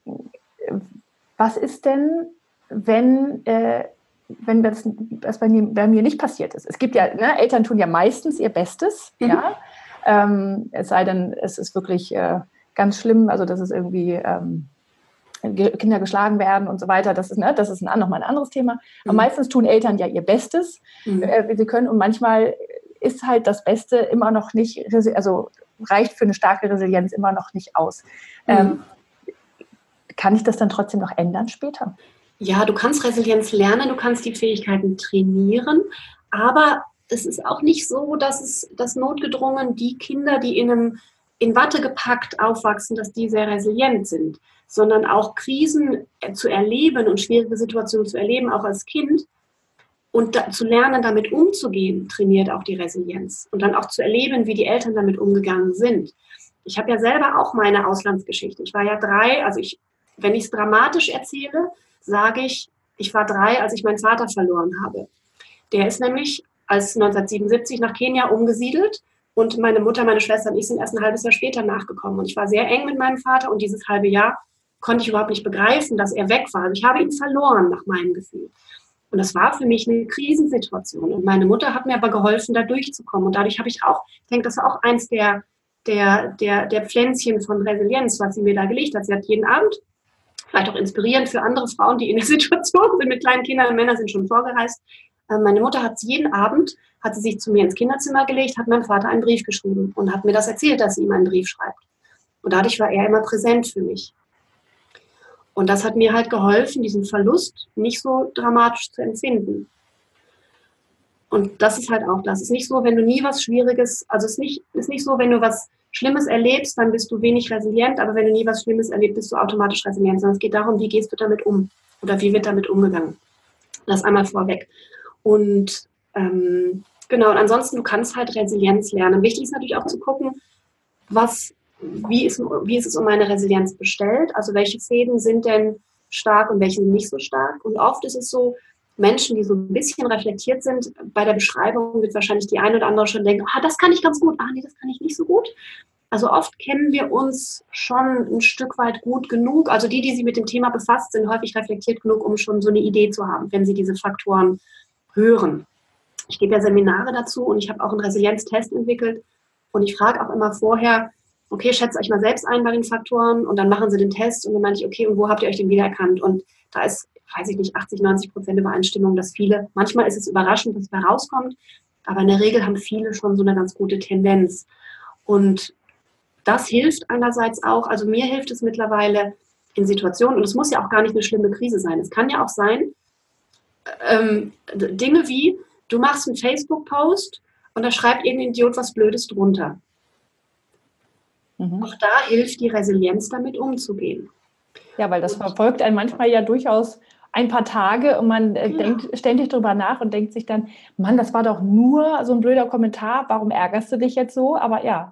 S1: was ist denn, wenn, äh, wenn das, das bei, mir, bei, mir, nicht passiert ist? Es gibt ja, ne, Eltern tun ja meistens ihr Bestes, mhm. ja. Ähm, es sei denn, es ist wirklich äh, ganz schlimm, also dass es irgendwie ähm, Kinder geschlagen werden und so weiter. Das ist, ne, das ist ein, nochmal ein anderes Thema. Aber mhm. meistens tun Eltern ja ihr Bestes, mhm. äh, wie sie können. Und manchmal ist halt das Beste immer noch nicht, also reicht für eine starke Resilienz immer noch nicht aus. Mhm. Ähm, kann ich das dann trotzdem noch ändern später?
S2: Ja, du kannst Resilienz lernen, du kannst die Fähigkeiten trainieren, aber es ist auch nicht so, dass es dass notgedrungen die Kinder, die in einem in Watte gepackt aufwachsen, dass die sehr resilient sind, sondern auch Krisen zu erleben und schwierige Situationen zu erleben, auch als Kind, und da, zu lernen, damit umzugehen, trainiert auch die Resilienz. Und dann auch zu erleben, wie die Eltern damit umgegangen sind. Ich habe ja selber auch meine Auslandsgeschichte. Ich war ja drei, also ich, wenn ich es dramatisch erzähle, sage ich, ich war drei, als ich meinen Vater verloren habe. Der ist nämlich als 1977 nach Kenia umgesiedelt und meine Mutter, meine Schwester und ich sind erst ein halbes Jahr später nachgekommen. Und ich war sehr eng mit meinem Vater und dieses halbe Jahr konnte ich überhaupt nicht begreifen, dass er weg war. Also ich habe ihn verloren nach meinem Gefühl. Und das war für mich eine Krisensituation. Und meine Mutter hat mir aber geholfen, da durchzukommen. Und dadurch habe ich auch, ich denke, das war auch eins der, der, der, der Pflänzchen von Resilienz, was sie mir da gelegt hat. Sie hat jeden Abend, vielleicht auch inspirierend für andere Frauen, die in der Situation sind mit kleinen Kindern, Männer sind schon vorgereist. Äh, meine Mutter hat jeden Abend, hat sie sich zu mir ins Kinderzimmer gelegt, hat meinem Vater einen Brief geschrieben und hat mir das erzählt, dass sie ihm einen Brief schreibt. Und dadurch war er immer präsent für mich. Und das hat mir halt geholfen, diesen Verlust nicht so dramatisch zu empfinden. Und das ist halt auch das. Es ist nicht so, wenn du nie was Schwieriges, also es ist nicht, ist nicht so, wenn du was Schlimmes erlebst, dann bist du wenig resilient, aber wenn du nie was Schlimmes erlebst, bist du automatisch resilient, sondern es geht darum, wie gehst du damit um oder wie wird damit umgegangen. Das einmal vorweg. Und ähm, genau, und ansonsten, du kannst halt Resilienz lernen. Wichtig ist natürlich auch zu gucken, was wie ist, wie ist es um meine Resilienz bestellt? Also welche Fäden sind denn stark und welche sind nicht so stark? Und oft ist es so, Menschen, die so ein bisschen reflektiert sind, bei der Beschreibung wird wahrscheinlich die eine oder andere schon denken, ah, das kann ich ganz gut, ah, nee, das kann ich nicht so gut. Also oft kennen wir uns schon ein Stück weit gut genug. Also die, die sich mit dem Thema befasst, sind häufig reflektiert genug, um schon so eine Idee zu haben, wenn sie diese Faktoren hören. Ich gebe ja Seminare dazu und ich habe auch einen Resilienztest entwickelt und ich frage auch immer vorher, okay, schätzt euch mal selbst ein bei den Faktoren und dann machen sie den Test und dann meine ich, okay, und wo habt ihr euch denn wiedererkannt? Und da ist, weiß ich nicht, 80, 90 Prozent Übereinstimmung, dass viele, manchmal ist es überraschend, was da rauskommt, aber in der Regel haben viele schon so eine ganz gute Tendenz. Und das hilft einerseits auch, also mir hilft es mittlerweile in Situationen, und es muss ja auch gar nicht eine schlimme Krise sein. Es kann ja auch sein, ähm, Dinge wie, du machst einen Facebook-Post und da schreibt irgendein Idiot was Blödes drunter. Mhm. Auch da hilft die Resilienz, damit umzugehen.
S1: Ja, weil das verfolgt einen manchmal ja durchaus ein paar Tage und man äh, ja. denkt ständig darüber nach und denkt sich dann, Mann, das war doch nur so ein blöder Kommentar, warum ärgerst du dich jetzt so? Aber ja.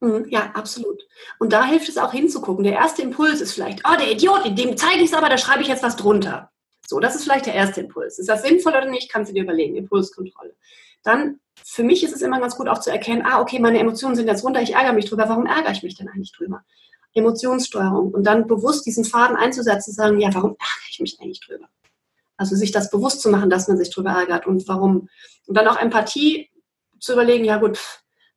S2: Mhm. Ja, absolut. Und da hilft es auch hinzugucken. Der erste Impuls ist vielleicht, oh, der Idiot, dem zeige ich es aber, da schreibe ich jetzt was drunter. So, das ist vielleicht der erste Impuls. Ist das sinnvoll oder nicht, kannst du dir überlegen. Impulskontrolle. Dann für mich ist es immer ganz gut auch zu erkennen, ah, okay, meine Emotionen sind jetzt runter, ich ärgere mich drüber, warum ärgere ich mich denn eigentlich drüber? Emotionssteuerung und dann bewusst diesen Faden einzusetzen, sagen, ja, warum ärgere ich mich eigentlich drüber? Also sich das bewusst zu machen, dass man sich drüber ärgert und warum. Und dann auch Empathie zu überlegen, ja gut,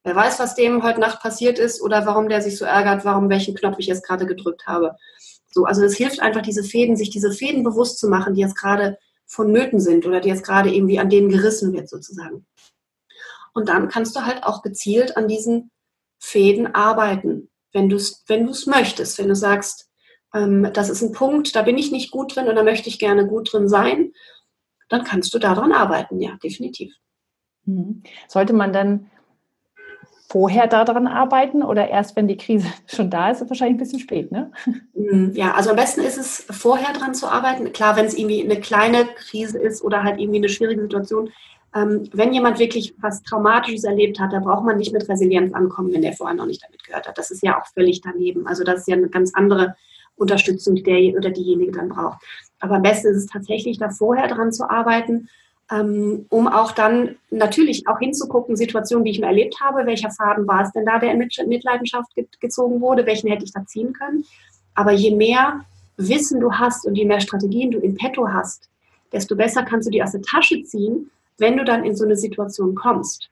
S2: Wer weiß, was dem heute Nacht passiert ist oder warum der sich so ärgert, warum welchen Knopf ich jetzt gerade gedrückt habe. So, also es hilft einfach, diese Fäden, sich diese Fäden bewusst zu machen, die jetzt gerade vonnöten sind oder die jetzt gerade irgendwie an denen gerissen wird sozusagen. Und dann kannst du halt auch gezielt an diesen Fäden arbeiten, wenn du es wenn möchtest. Wenn du sagst, ähm, das ist ein Punkt, da bin ich nicht gut drin und da möchte ich gerne gut drin sein, dann kannst du daran arbeiten, ja, definitiv.
S1: Mhm. Sollte man dann vorher daran arbeiten oder erst, wenn die Krise schon da ist, ist wahrscheinlich ein bisschen spät, ne?
S2: Mhm, ja, also am besten ist es, vorher dran zu arbeiten. Klar, wenn es irgendwie eine kleine Krise ist oder halt irgendwie eine schwierige Situation. Ähm, wenn jemand wirklich was Traumatisches erlebt hat, da braucht man nicht mit Resilienz ankommen, wenn der vorher noch nicht damit gehört hat. Das ist ja auch völlig daneben. Also das ist ja eine ganz andere Unterstützung, die der oder diejenige dann braucht. Aber am besten ist es tatsächlich, da vorher dran zu arbeiten um auch dann natürlich auch hinzugucken, Situationen, die ich mir erlebt habe, welcher Faden war es denn da, der in Mitleidenschaft gezogen wurde, welchen hätte ich da ziehen können. Aber je mehr Wissen du hast und je mehr Strategien du in petto hast, desto besser kannst du die aus der Tasche ziehen, wenn du dann in so eine Situation kommst.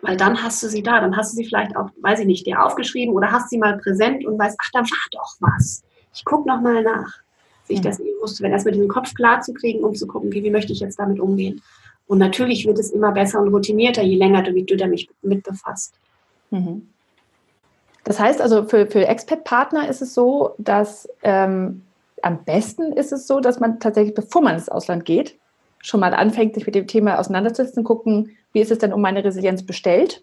S2: Weil dann hast du sie da, dann hast du sie vielleicht auch, weiß ich nicht, dir aufgeschrieben oder hast sie mal präsent und weißt, ach, da war doch was. Ich gucke nochmal nach sich das bewusst zu werden, erstmal diesen Kopf klar zu kriegen, um zu gucken, okay, wie möchte ich jetzt damit umgehen. Und natürlich wird es immer besser und routinierter, je länger du, du damit mit befasst. Mhm.
S1: Das heißt also, für, für Expat-Partner ist es so, dass ähm, am besten ist es so, dass man tatsächlich, bevor man ins Ausland geht, schon mal anfängt, sich mit dem Thema auseinanderzusetzen, gucken, wie ist es denn um meine Resilienz bestellt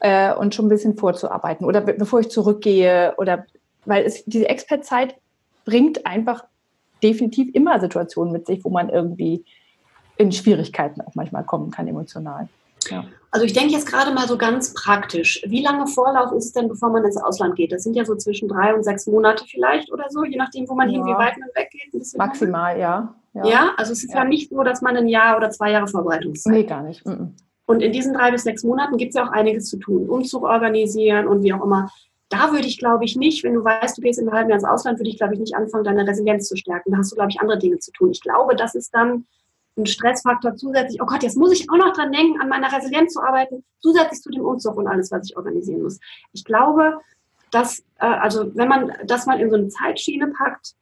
S1: äh, und schon ein bisschen vorzuarbeiten. Oder be bevor ich zurückgehe, oder weil es, diese Expat-Zeit bringt einfach definitiv immer Situationen mit sich, wo man irgendwie in Schwierigkeiten auch manchmal kommen kann, emotional.
S2: Ja. Also ich denke jetzt gerade mal so ganz praktisch. Wie lange Vorlauf ist es denn, bevor man ins Ausland geht? Das sind ja so zwischen drei und sechs Monate vielleicht oder so, je nachdem, wo man ja. hin, wie weit man weggeht.
S1: Maximal, ja.
S2: ja. ja. also es ist ja. ja. nicht so, dass man ein Jahr oder zwei Jahre Vorbereitungszeit
S1: Nee, gar nicht. Mm
S2: Und in diesen drei bis sechs Monaten gibt es ja auch einiges zu tun. Umzug organisieren und wie auch immer da würde ich, glaube ich, nicht, wenn du weißt, du gehst in einem halben Jahr ins Ausland, würde ich, glaube ich, nicht anfangen, deine Resilienz zu stärken. Da hast du, glaube ich, andere Dinge zu tun. Ich glaube, das ist dann ein Stressfaktor zusätzlich. Oh Gott, jetzt muss ich auch noch dran denken, an meiner Resilienz zu arbeiten, zusätzlich zu dem Umzug und alles, was ich organisieren muss. Ich glaube, dass, äh, also wenn man das mal in so eine Zeitschiene packt,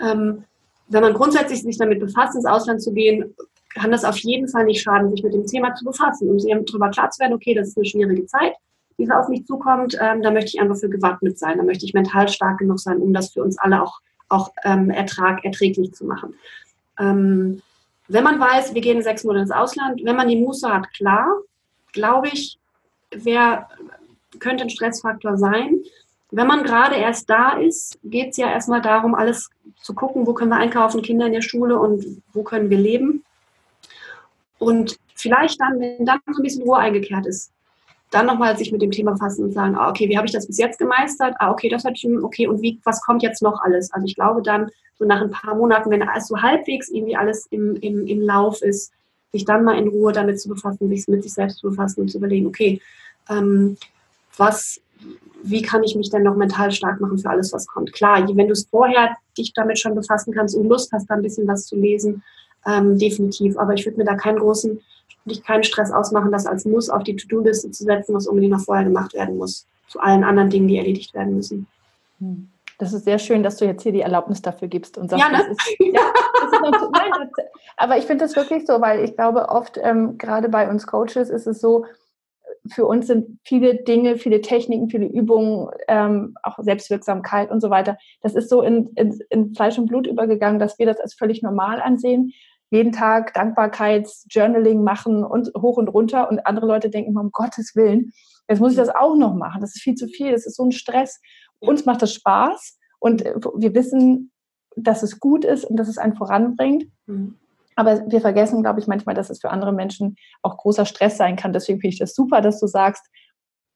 S2: ähm, wenn man grundsätzlich sich damit befasst, ins Ausland zu gehen, kann das auf jeden Fall nicht schaden, sich mit dem Thema zu befassen, um sich darüber klar zu werden, okay, das ist eine schwierige Zeit die so auf mich zukommt, ähm, da möchte ich einfach für gewappnet sein. Da möchte ich mental stark genug sein, um das für uns alle auch, auch ähm, Ertrag, erträglich zu machen. Ähm, wenn man weiß, wir gehen sechs Monate ins Ausland, wenn man die Muße hat, klar, glaube ich, wer könnte ein Stressfaktor sein. Wenn man gerade erst da ist, geht es ja erstmal darum, alles zu gucken, wo können wir einkaufen, Kinder in der Schule und wo können wir leben. Und vielleicht dann, wenn dann so ein bisschen Ruhe eingekehrt ist, dann nochmal sich mit dem Thema befassen und sagen, ah, okay, wie habe ich das bis jetzt gemeistert? Ah, okay, das hat schon, okay, und wie, was kommt jetzt noch alles? Also ich glaube dann, so nach ein paar Monaten, wenn alles so halbwegs irgendwie alles im, im, im Lauf ist, sich dann mal in Ruhe damit zu befassen, sich mit sich selbst zu befassen und zu überlegen, okay, ähm, was, wie kann ich mich denn noch mental stark machen für alles, was kommt? Klar, wenn du es vorher dich damit schon befassen kannst und Lust hast, da ein bisschen was zu lesen, ähm, definitiv. Aber ich würde mir da keinen großen dich keinen Stress ausmachen, das als Muss auf die To-Do-Liste zu setzen, was unbedingt noch vorher gemacht werden muss, zu allen anderen Dingen, die erledigt werden müssen.
S1: Hm. Das ist sehr schön, dass du jetzt hier die Erlaubnis dafür gibst und sagst, ja, ne? ist, ja, ist nein, das, aber ich finde das wirklich so, weil ich glaube, oft ähm, gerade bei uns Coaches ist es so, für uns sind viele Dinge, viele Techniken, viele Übungen, ähm, auch Selbstwirksamkeit und so weiter, das ist so in, in, in Fleisch und Blut übergegangen, dass wir das als völlig normal ansehen jeden Tag Dankbarkeitsjournaling machen und hoch und runter und andere Leute denken, um Gottes Willen, jetzt muss ich das auch noch machen. Das ist viel zu viel, das ist so ein Stress. Uns macht das Spaß und äh, wir wissen, dass es gut ist und dass es einen voranbringt. Mhm. Aber wir vergessen, glaube ich, manchmal, dass es für andere Menschen auch großer Stress sein kann. Deswegen finde ich das super, dass du sagst,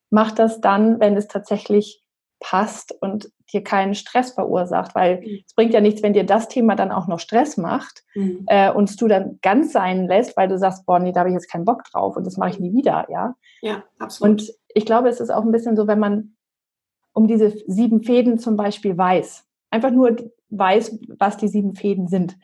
S1: mach das dann, wenn es tatsächlich passt und dir keinen Stress verursacht, weil mhm. es bringt ja nichts, wenn dir das Thema dann auch noch Stress macht mhm. äh, und du dann ganz sein lässt, weil du sagst, boah, nee, da habe ich jetzt keinen Bock drauf und das mache ich nie wieder, ja.
S2: Ja, absolut.
S1: Und ich glaube, es ist auch ein bisschen so, wenn man um diese sieben Fäden zum Beispiel weiß, einfach nur weiß, was die sieben Fäden sind.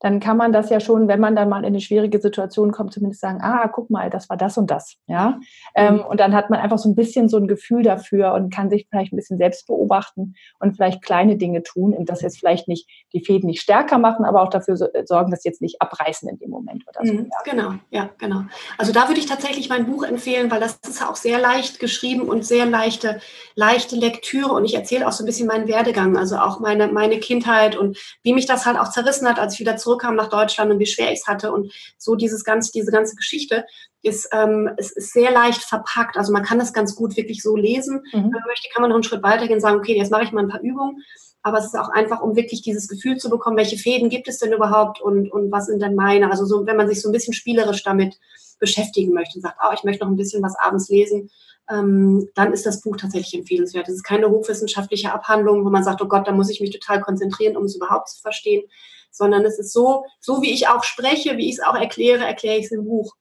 S1: Dann kann man das ja schon, wenn man dann mal in eine schwierige Situation kommt, zumindest sagen, ah, guck mal, das war das und das, ja. Ähm, mhm. und dann hat man einfach so ein bisschen so ein Gefühl dafür und kann sich vielleicht ein bisschen selbst beobachten und vielleicht kleine Dinge tun und das jetzt vielleicht nicht die Fäden nicht stärker machen, aber auch dafür äh, sorgen, dass sie jetzt nicht abreißen in dem Moment oder so.
S2: Mhm, ja. Genau, ja, genau. Also da würde ich tatsächlich mein Buch empfehlen, weil das ist auch sehr leicht geschrieben und sehr leichte, leichte Lektüre und ich erzähle auch so ein bisschen meinen Werdegang, also auch meine, meine Kindheit und wie mich das halt auch zerrissen hat, als ich wieder zurück zurückkam nach Deutschland und wie schwer ich es hatte. Und so dieses ganze, diese ganze Geschichte ist, ähm, ist, ist sehr leicht verpackt. Also man kann das ganz gut wirklich so lesen. Mhm. Wenn man möchte, kann man noch einen Schritt weitergehen und sagen, okay, jetzt mache ich mal ein paar Übungen. Aber es ist auch einfach, um wirklich dieses Gefühl zu bekommen, welche Fäden gibt es denn überhaupt und, und was sind denn meine? Also so, wenn man sich so ein bisschen spielerisch damit beschäftigen möchte und sagt, oh, ich möchte noch ein bisschen was abends lesen, ähm, dann ist das Buch tatsächlich empfehlenswert. Es ist keine hochwissenschaftliche Abhandlung, wo man sagt, oh Gott, da muss ich mich total konzentrieren, um es überhaupt zu verstehen, sondern es ist so, so wie ich auch spreche, wie ich es auch erkläre, erkläre ich es im Buch.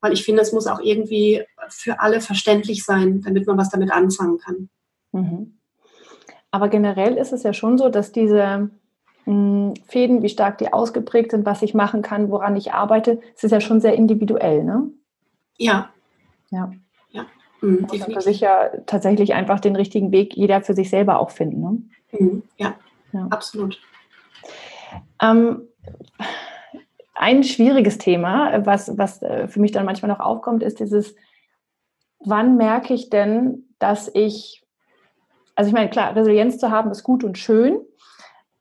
S2: Weil ich finde, es muss auch irgendwie für alle verständlich sein, damit man was damit anfangen kann.
S1: Mhm. Aber generell ist es ja schon so, dass diese mh, hm, Fäden, wie stark die ausgeprägt sind, was ich machen kann, woran ich arbeite, es ist ja schon sehr individuell, ne?
S2: Ja.
S1: Ja. Ja. Mhm, muss für sich ja tatsächlich einfach den richtigen Weg jeder für sich selber auch finden. Ne?
S2: Mhm, ja. ja, absolut.
S1: Ähm, ein schwieriges Thema, was, was äh, für mich dann manchmal noch aufkommt, ist dieses, wann merke ich denn, dass ich, also ich meine, klar, Resilienz zu haben ist gut und schön,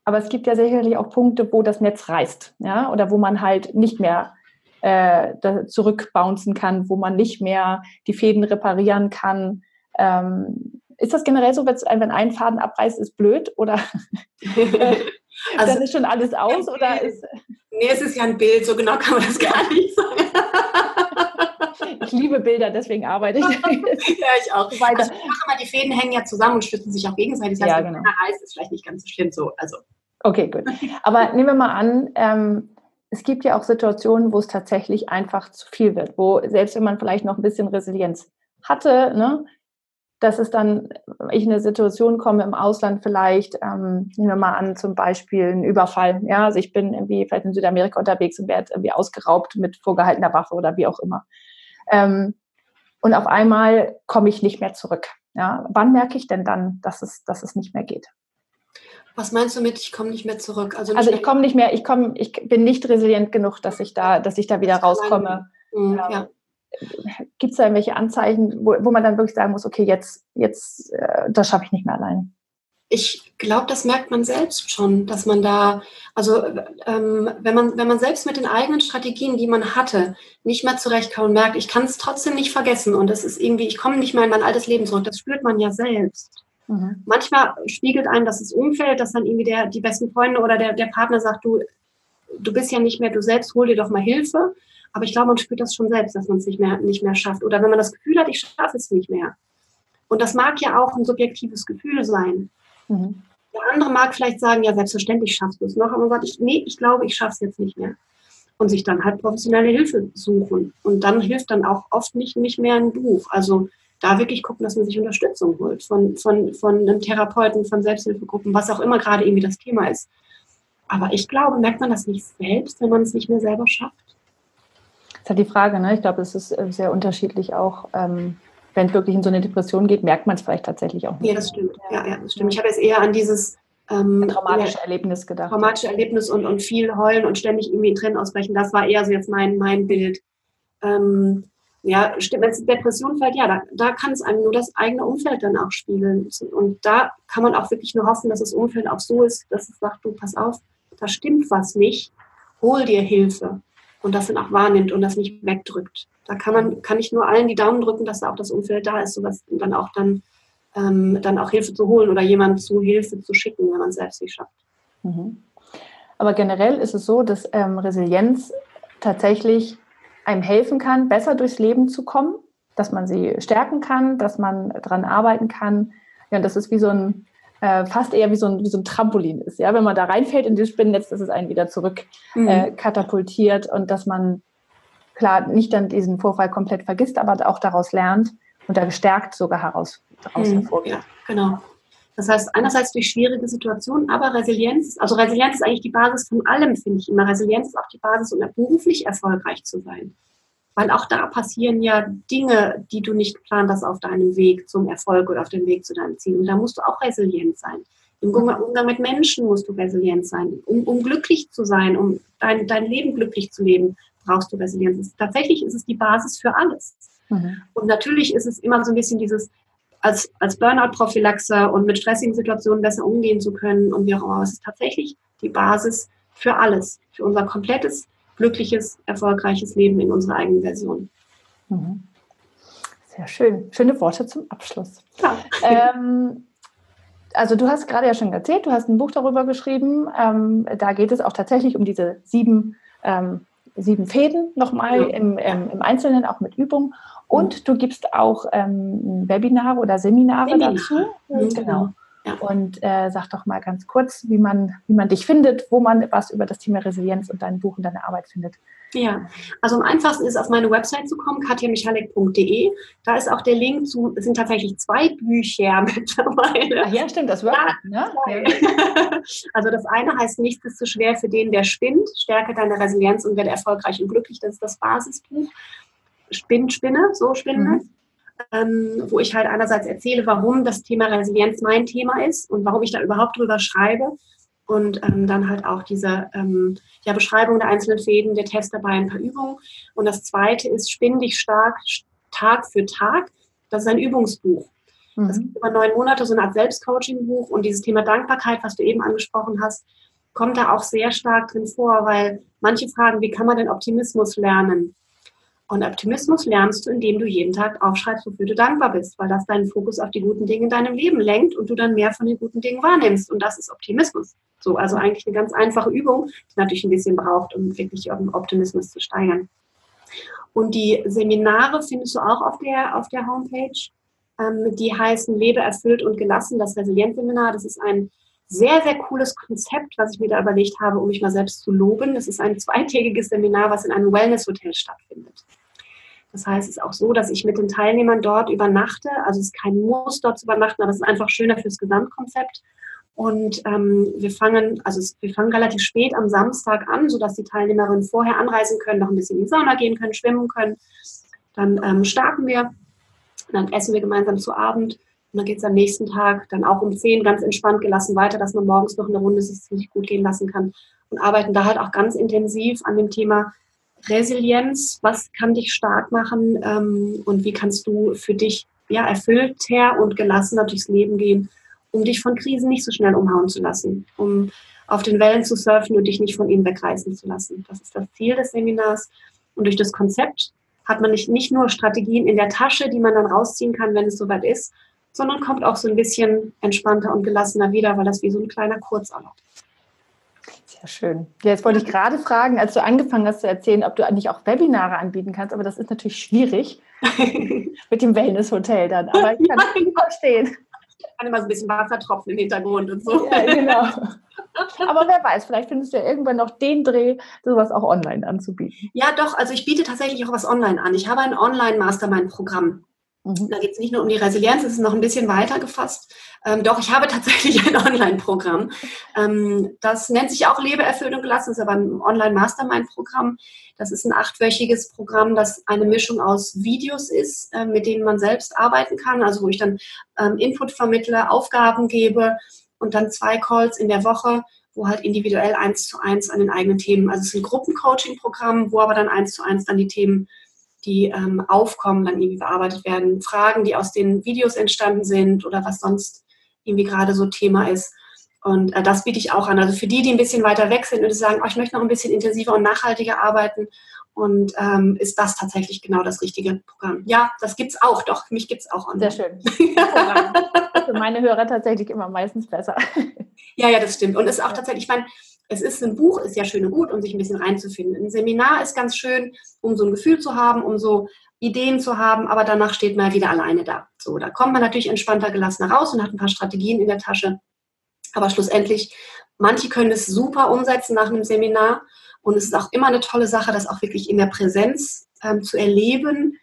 S1: aber es gibt ja sicherlich auch Punkte, wo das Netz reißt, ja, oder wo man halt nicht mehr äh, zurückbouncen kann, wo man nicht mehr die Fäden reparieren kann. Ähm, ist das generell so, wenn ein Faden abreißt, ist blöd oder also, dann ist schon alles aus? Oder ist,
S2: nee, es ist ja ein Bild, so genau kann man das gar nicht sagen.
S1: Ich liebe Bilder, deswegen arbeite ich.
S2: ja, ich auch. Weiter. Also, mal, die Fäden hängen ja zusammen und stützen sich auch gegenseitig. Das heißt, ja, genau. wenn reißt, ist vielleicht nicht ganz so schlimm so. Also.
S1: Okay, gut. Aber nehmen wir mal an, ähm, es gibt ja auch Situationen, wo es tatsächlich einfach zu viel wird, wo selbst wenn man vielleicht noch ein bisschen Resilienz hatte, ne, dass es dann, ich in eine Situation komme im Ausland vielleicht, ähm, nehmen wir mal an, zum Beispiel ein Überfall. Ja, also ich bin irgendwie vielleicht in Südamerika unterwegs und werde irgendwie ausgeraubt mit vorgehaltener Waffe oder wie auch immer. Ähm, und auf einmal komme ich nicht mehr zurück. Ja, wann merke ich denn dann, dass es, dass es nicht mehr geht?
S2: Was meinst du mit, ich komme nicht mehr zurück?
S1: Also, also ich komme nicht mehr, ich komme, ich bin nicht resilient genug, dass ich da, dass ich da wieder rauskomme. Mhm, ja. Gibt es da irgendwelche Anzeichen, wo, wo man dann wirklich sagen muss, okay, jetzt, jetzt, äh, das schaffe ich nicht mehr allein?
S2: Ich glaube, das merkt man selbst schon, dass man da, also ähm, wenn, man, wenn man selbst mit den eigenen Strategien, die man hatte, nicht mehr zurechtkommt und merkt, ich kann es trotzdem nicht vergessen und das ist irgendwie, ich komme nicht mehr in mein altes Leben zurück, das spürt man ja selbst. Mhm. Manchmal spiegelt einem das Umfeld, dass dann irgendwie der, die besten Freunde oder der, der Partner sagt, du, du bist ja nicht mehr du selbst, hol dir doch mal Hilfe. Aber ich glaube, man spürt das schon selbst, dass man es nicht mehr, nicht mehr schafft. Oder wenn man das Gefühl hat, ich schaffe es nicht mehr. Und das mag ja auch ein subjektives Gefühl sein. Mhm. Der andere mag vielleicht sagen, ja, selbstverständlich schaffst du es noch. Aber man sagt, ich, nee, ich glaube, ich schaffe es jetzt nicht mehr. Und sich dann halt professionelle Hilfe suchen. Und dann hilft dann auch oft nicht, nicht mehr ein Buch. Also da wirklich gucken, dass man sich Unterstützung holt von, von, von einem Therapeuten, von Selbsthilfegruppen, was auch immer gerade irgendwie das Thema ist. Aber ich glaube, merkt man das nicht selbst, wenn man es nicht mehr selber schafft?
S1: Ist halt die Frage, ne? Ich glaube, es ist äh, sehr unterschiedlich auch. Ähm, wenn es wirklich in so eine Depression geht, merkt man es vielleicht tatsächlich auch
S2: nicht. Ja, das stimmt. Ja, ja das stimmt. Ich habe jetzt eher an dieses
S1: ähm, traumatische Erlebnis gedacht.
S2: Traumatische Erlebnis und, und viel heulen und ständig irgendwie in Tränen ausbrechen. Das war eher so jetzt mein, mein Bild. Ähm, ja, wenn es Depression fällt, ja, da, da kann es einem nur das eigene Umfeld dann auch spiegeln. Und da kann man auch wirklich nur hoffen, dass das Umfeld auch so ist, dass es sagt, du, pass auf, da stimmt was nicht, hol dir Hilfe und das dann auch wahrnimmt und das nicht wegdrückt. Da kann man, kann ich nur allen die Daumen drücken, dass da auch das Umfeld da ist, sowas dann auch dann, ähm, dann auch Hilfe zu holen oder jemand zu Hilfe zu schicken, wenn man es selbst nicht schafft.
S1: Mhm. Aber generell ist es so, dass ähm, Resilienz tatsächlich einem helfen kann, besser durchs Leben zu kommen, dass man sie stärken kann, dass man daran arbeiten kann. Ja, und das ist wie so ein äh, fast eher wie so, ein, wie so ein Trampolin ist. Ja? Wenn man da reinfällt in das Spinnennetz, dass es einen wieder zurück mhm. äh, katapultiert und dass man klar nicht dann diesen Vorfall komplett vergisst, aber auch daraus lernt und da gestärkt sogar heraus,
S2: daraus mhm. hervorgeht. Ja, genau. Das heißt, einerseits durch schwierige Situationen, aber Resilienz, also Resilienz ist eigentlich die Basis von allem, finde ich immer. Resilienz ist auch die Basis, um beruflich erfolgreich zu sein. Weil auch da passieren ja Dinge, die du nicht geplant hast auf deinem Weg zum Erfolg oder auf dem Weg zu deinem Ziel. Und da musst du auch resilient sein. Im Umgang mit Menschen musst du resilient sein. Um, um glücklich zu sein, um dein, dein Leben glücklich zu leben, brauchst du Resilienz. Tatsächlich ist es die Basis für alles. Mhm. Und natürlich ist es immer so ein bisschen dieses, als, als Burnout-Prophylaxe und mit stressigen Situationen besser umgehen zu können und wie auch immer. Es ist tatsächlich die Basis für alles, für unser komplettes, glückliches, erfolgreiches Leben in unserer eigenen Version.
S1: Mhm. Sehr schön. Schöne Worte zum Abschluss. Ja. Ähm, also du hast gerade ja schon erzählt, du hast ein Buch darüber geschrieben. Ähm, da geht es auch tatsächlich um diese sieben, ähm, sieben Fäden nochmal ja. im, im, Einzelnen, auch mit Übung. Und du gibst auch ähm, Webinare oder Seminare Seminar. dazu. Mhm. Genau. Ja. Und äh, sag doch mal ganz kurz, wie man, wie man dich findet, wo man was über das Thema Resilienz und dein Buch und deine Arbeit findet.
S2: Ja, also am einfachsten ist auf meine Website zu kommen, katjamichalek.de. Da ist auch der Link zu, es sind tatsächlich zwei Bücher mittlerweile.
S1: Ach ja, stimmt, das war. Ja,
S2: ne? Also das eine heißt Nichts ist zu schwer für den, der spinnt. Stärke deine Resilienz und werde erfolgreich und glücklich. Das ist das Basisbuch. Spinn, Spinne, so Spinne. Mhm. Ähm, wo ich halt einerseits erzähle, warum das Thema Resilienz mein Thema ist und warum ich da überhaupt drüber schreibe. Und ähm, dann halt auch diese ähm, ja, Beschreibung der einzelnen Fäden, der Test dabei, ein paar Übungen. Und das zweite ist Spinn dich stark Tag für Tag. Das ist ein Übungsbuch. Mhm. Das gibt über neun Monate so eine Art Selbstcoaching-Buch. Und dieses Thema Dankbarkeit, was du eben angesprochen hast, kommt da auch sehr stark drin vor, weil manche fragen, wie kann man denn Optimismus lernen? Und Optimismus lernst du, indem du jeden Tag aufschreibst, wofür du dankbar bist, weil das deinen Fokus auf die guten Dinge in deinem Leben lenkt und du dann mehr von den guten Dingen wahrnimmst. Und das ist Optimismus. So, also eigentlich eine ganz einfache Übung, die natürlich ein bisschen braucht, um wirklich Optimismus zu steigern. Und die Seminare findest du auch auf der, auf der Homepage. Ähm, die heißen Lebe erfüllt und gelassen, das Resilienzseminar. Das ist ein sehr, sehr cooles Konzept, was ich mir da überlegt habe, um mich mal selbst zu loben. Das ist ein zweitägiges Seminar, was in einem Wellness-Hotel stattfindet. Das heißt, es ist auch so, dass ich mit den Teilnehmern dort übernachte. Also es ist kein Muss, dort zu übernachten, aber es ist einfach schöner fürs Gesamtkonzept. Und ähm, wir fangen, also es, wir fangen relativ spät am Samstag an, sodass die Teilnehmerinnen vorher anreisen können, noch ein bisschen in die Sauna gehen können, schwimmen können. Dann ähm, starten wir, dann essen wir gemeinsam zu Abend und dann geht es am nächsten Tag dann auch um 10 ganz entspannt gelassen weiter, dass man morgens noch eine Runde sich ziemlich gut gehen lassen kann. Und arbeiten da halt auch ganz intensiv an dem Thema Resilienz. Was kann dich stark machen ähm, und wie kannst du für dich ja, erfüllter und gelassener durchs Leben gehen, um dich von Krisen nicht so schnell umhauen zu lassen, um auf den Wellen zu surfen und dich nicht von ihnen wegreißen zu lassen. Das ist das Ziel des Seminars. Und durch das Konzept hat man nicht, nicht nur Strategien in der Tasche, die man dann rausziehen kann, wenn es soweit ist, sondern kommt auch so ein bisschen entspannter und gelassener wieder, weil das wie so ein kleiner Kurzurlaub ist.
S1: Sehr schön. Ja, jetzt wollte ich gerade fragen, als du angefangen hast zu erzählen, ob du eigentlich auch Webinare anbieten kannst, aber das ist natürlich schwierig mit dem Wellness-Hotel dann. Aber ich kann das nicht verstehen.
S2: Ich kann immer so ein bisschen Wassertropfen im Hintergrund und so.
S1: Ja, genau. Aber wer weiß, vielleicht findest du ja irgendwann noch den Dreh, sowas auch online anzubieten.
S2: Ja, doch. Also ich biete tatsächlich auch was online an. Ich habe ein Online-Mastermind-Programm. Mhm. Da geht es nicht nur um die Resilienz, es ist noch ein bisschen weiter gefasst. Ähm, doch, ich habe tatsächlich ein Online-Programm. Ähm, das nennt sich auch Lebe, Erfüllung gelassen, ist aber ein Online-Mastermind-Programm. Das ist ein achtwöchiges Programm, das eine Mischung aus Videos ist, äh, mit denen man selbst arbeiten kann, also wo ich dann ähm, Input vermittle, Aufgaben gebe und dann zwei Calls in der Woche, wo halt individuell eins zu eins an den eigenen Themen, also es ist ein Gruppencoaching-Programm, wo aber dann eins zu eins dann die Themen die ähm, aufkommen, dann irgendwie bearbeitet werden. Fragen, die aus den Videos entstanden sind oder was sonst irgendwie gerade so Thema ist. Und äh, das biete ich auch an. Also für die, die ein bisschen weiter weg sind und sagen, oh, ich möchte noch ein bisschen intensiver und nachhaltiger arbeiten, und ähm, ist das tatsächlich genau das richtige Programm. Ja, das gibt es auch, doch, mich gibt es auch
S1: online. Sehr schön. Für meine Hörer tatsächlich immer meistens besser.
S2: Ja, ja, das stimmt. Und es ist auch tatsächlich, ich meine, es ist ein Buch, ist ja schön und gut, um sich ein bisschen reinzufinden. Ein Seminar ist ganz schön, um so ein Gefühl zu haben, um so Ideen zu haben, aber danach steht man wieder alleine da. So, da kommt man natürlich entspannter, gelassener raus und hat ein paar Strategien in der Tasche. Aber schlussendlich, manche können es super umsetzen nach einem Seminar und es ist auch immer eine tolle Sache, das auch wirklich in der Präsenz ähm, zu erleben.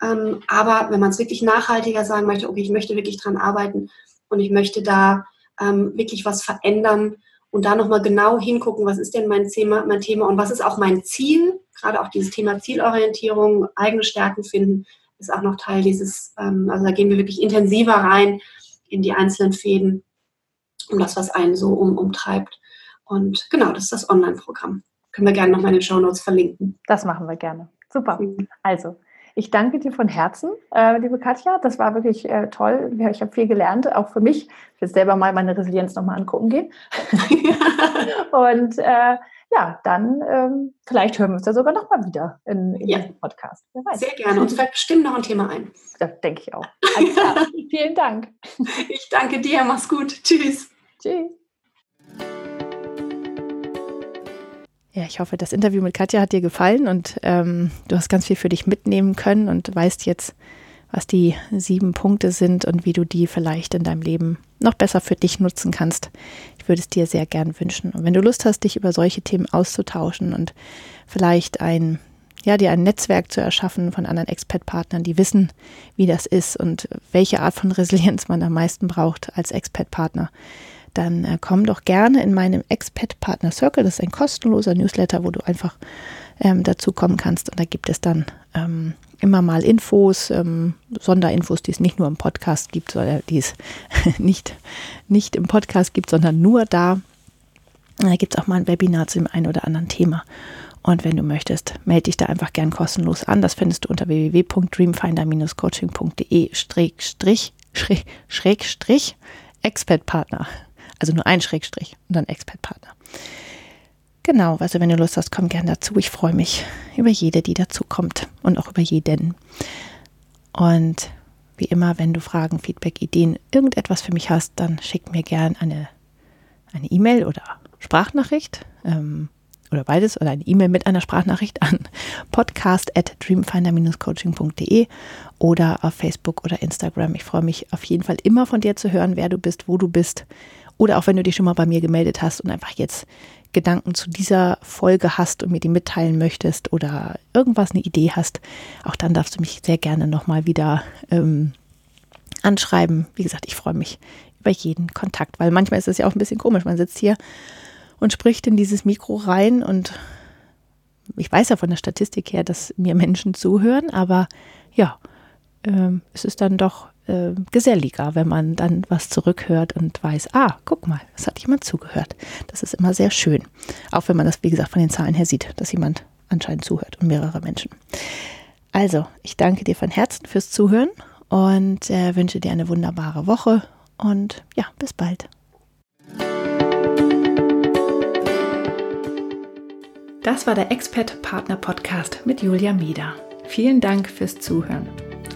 S2: Ähm, aber wenn man es wirklich nachhaltiger sagen möchte, okay, ich möchte wirklich dran arbeiten, und ich möchte da ähm, wirklich was verändern und da nochmal genau hingucken, was ist denn mein Thema, mein Thema und was ist auch mein Ziel. Gerade auch dieses Thema Zielorientierung, eigene Stärken finden, ist auch noch Teil dieses, ähm, also da gehen wir wirklich intensiver rein in die einzelnen Fäden, um das, was einen so um, umtreibt. Und genau, das ist das Online-Programm. Können wir gerne nochmal in den Show Notes verlinken.
S1: Das machen wir gerne. Super. Mhm. Also, ich danke dir von Herzen, äh, liebe Katja. Das war wirklich äh, toll. Ich habe viel gelernt, auch für mich. Ich will selber mal meine Resilienz nochmal angucken gehen. und äh, ja, dann ähm, vielleicht hören wir uns da sogar nochmal wieder in, in ja. diesem Podcast.
S2: Sehr gerne. Uns fällt bestimmt noch ein Thema ein.
S1: Das denke ich auch. Alles klar. Vielen Dank.
S2: Ich danke dir. Mach's gut. Tschüss. Tschüss.
S1: Ja, ich hoffe, das Interview mit Katja hat dir gefallen und ähm, du hast ganz viel für dich mitnehmen können und weißt jetzt, was die sieben Punkte sind und wie du die vielleicht in deinem Leben noch besser für dich nutzen kannst. Ich würde es dir sehr gern wünschen. Und wenn du Lust hast, dich über solche Themen auszutauschen und vielleicht ein, ja, dir ein Netzwerk zu erschaffen von anderen Expat-Partnern, die wissen, wie das ist und welche Art von Resilienz man am meisten braucht als Expat-Partner, dann äh, komm doch gerne in meinem Expat Partner Circle. Das ist ein kostenloser Newsletter, wo du einfach ähm, dazu kommen kannst. Und da gibt es dann ähm, immer mal Infos, ähm, Sonderinfos, die es nicht nur im Podcast gibt, sondern die es nicht, nicht im Podcast gibt, sondern nur da. Da gibt es auch mal ein Webinar zu dem einen oder anderen Thema. Und wenn du möchtest, melde dich da einfach gern kostenlos an. Das findest du unter www.dreamfinder-coaching.de Schrägstrich, Schrägstrich, Expertpartner. Also nur ein Schrägstrich und dann Expert-Partner. Genau, also wenn du Lust hast, komm gern dazu. Ich freue mich über jede, die dazu kommt und auch über jeden. Und wie immer, wenn du Fragen, Feedback, Ideen, irgendetwas für mich hast, dann schick mir gern eine eine E-Mail oder Sprachnachricht ähm, oder beides oder eine E-Mail mit einer Sprachnachricht an podcast at dreamfinder-coaching.de oder auf Facebook oder Instagram. Ich freue mich auf jeden Fall immer von dir zu hören, wer du bist, wo du bist oder auch wenn du dich schon mal bei mir gemeldet hast und einfach jetzt Gedanken zu dieser Folge hast und mir die mitteilen möchtest oder irgendwas, eine Idee hast, auch dann darfst du mich sehr gerne nochmal wieder ähm, anschreiben. Wie gesagt, ich freue mich über jeden Kontakt, weil manchmal ist es ja auch ein bisschen komisch. Man sitzt hier und spricht in dieses Mikro rein und ich weiß ja von der Statistik her, dass mir Menschen zuhören, aber ja, ähm, es ist dann doch äh, geselliger, wenn man dann was zurückhört und weiß, ah, guck mal, es hat jemand zugehört. Das ist immer sehr schön. Auch wenn man das, wie gesagt, von den Zahlen her sieht, dass jemand anscheinend zuhört und mehrere Menschen. Also, ich danke dir von Herzen fürs Zuhören und äh, wünsche dir eine wunderbare Woche und ja, bis bald. Das war der Expert Partner Podcast mit Julia Mieder. Vielen Dank fürs Zuhören.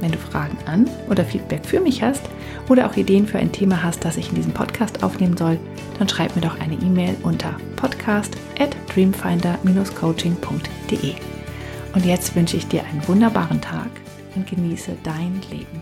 S1: Wenn du Fragen an oder Feedback für mich hast oder auch Ideen für ein Thema hast, das ich in diesem Podcast aufnehmen soll, dann schreib mir doch eine E-Mail unter podcast at dreamfinder-coaching.de. Und jetzt wünsche ich dir einen wunderbaren Tag und genieße dein Leben.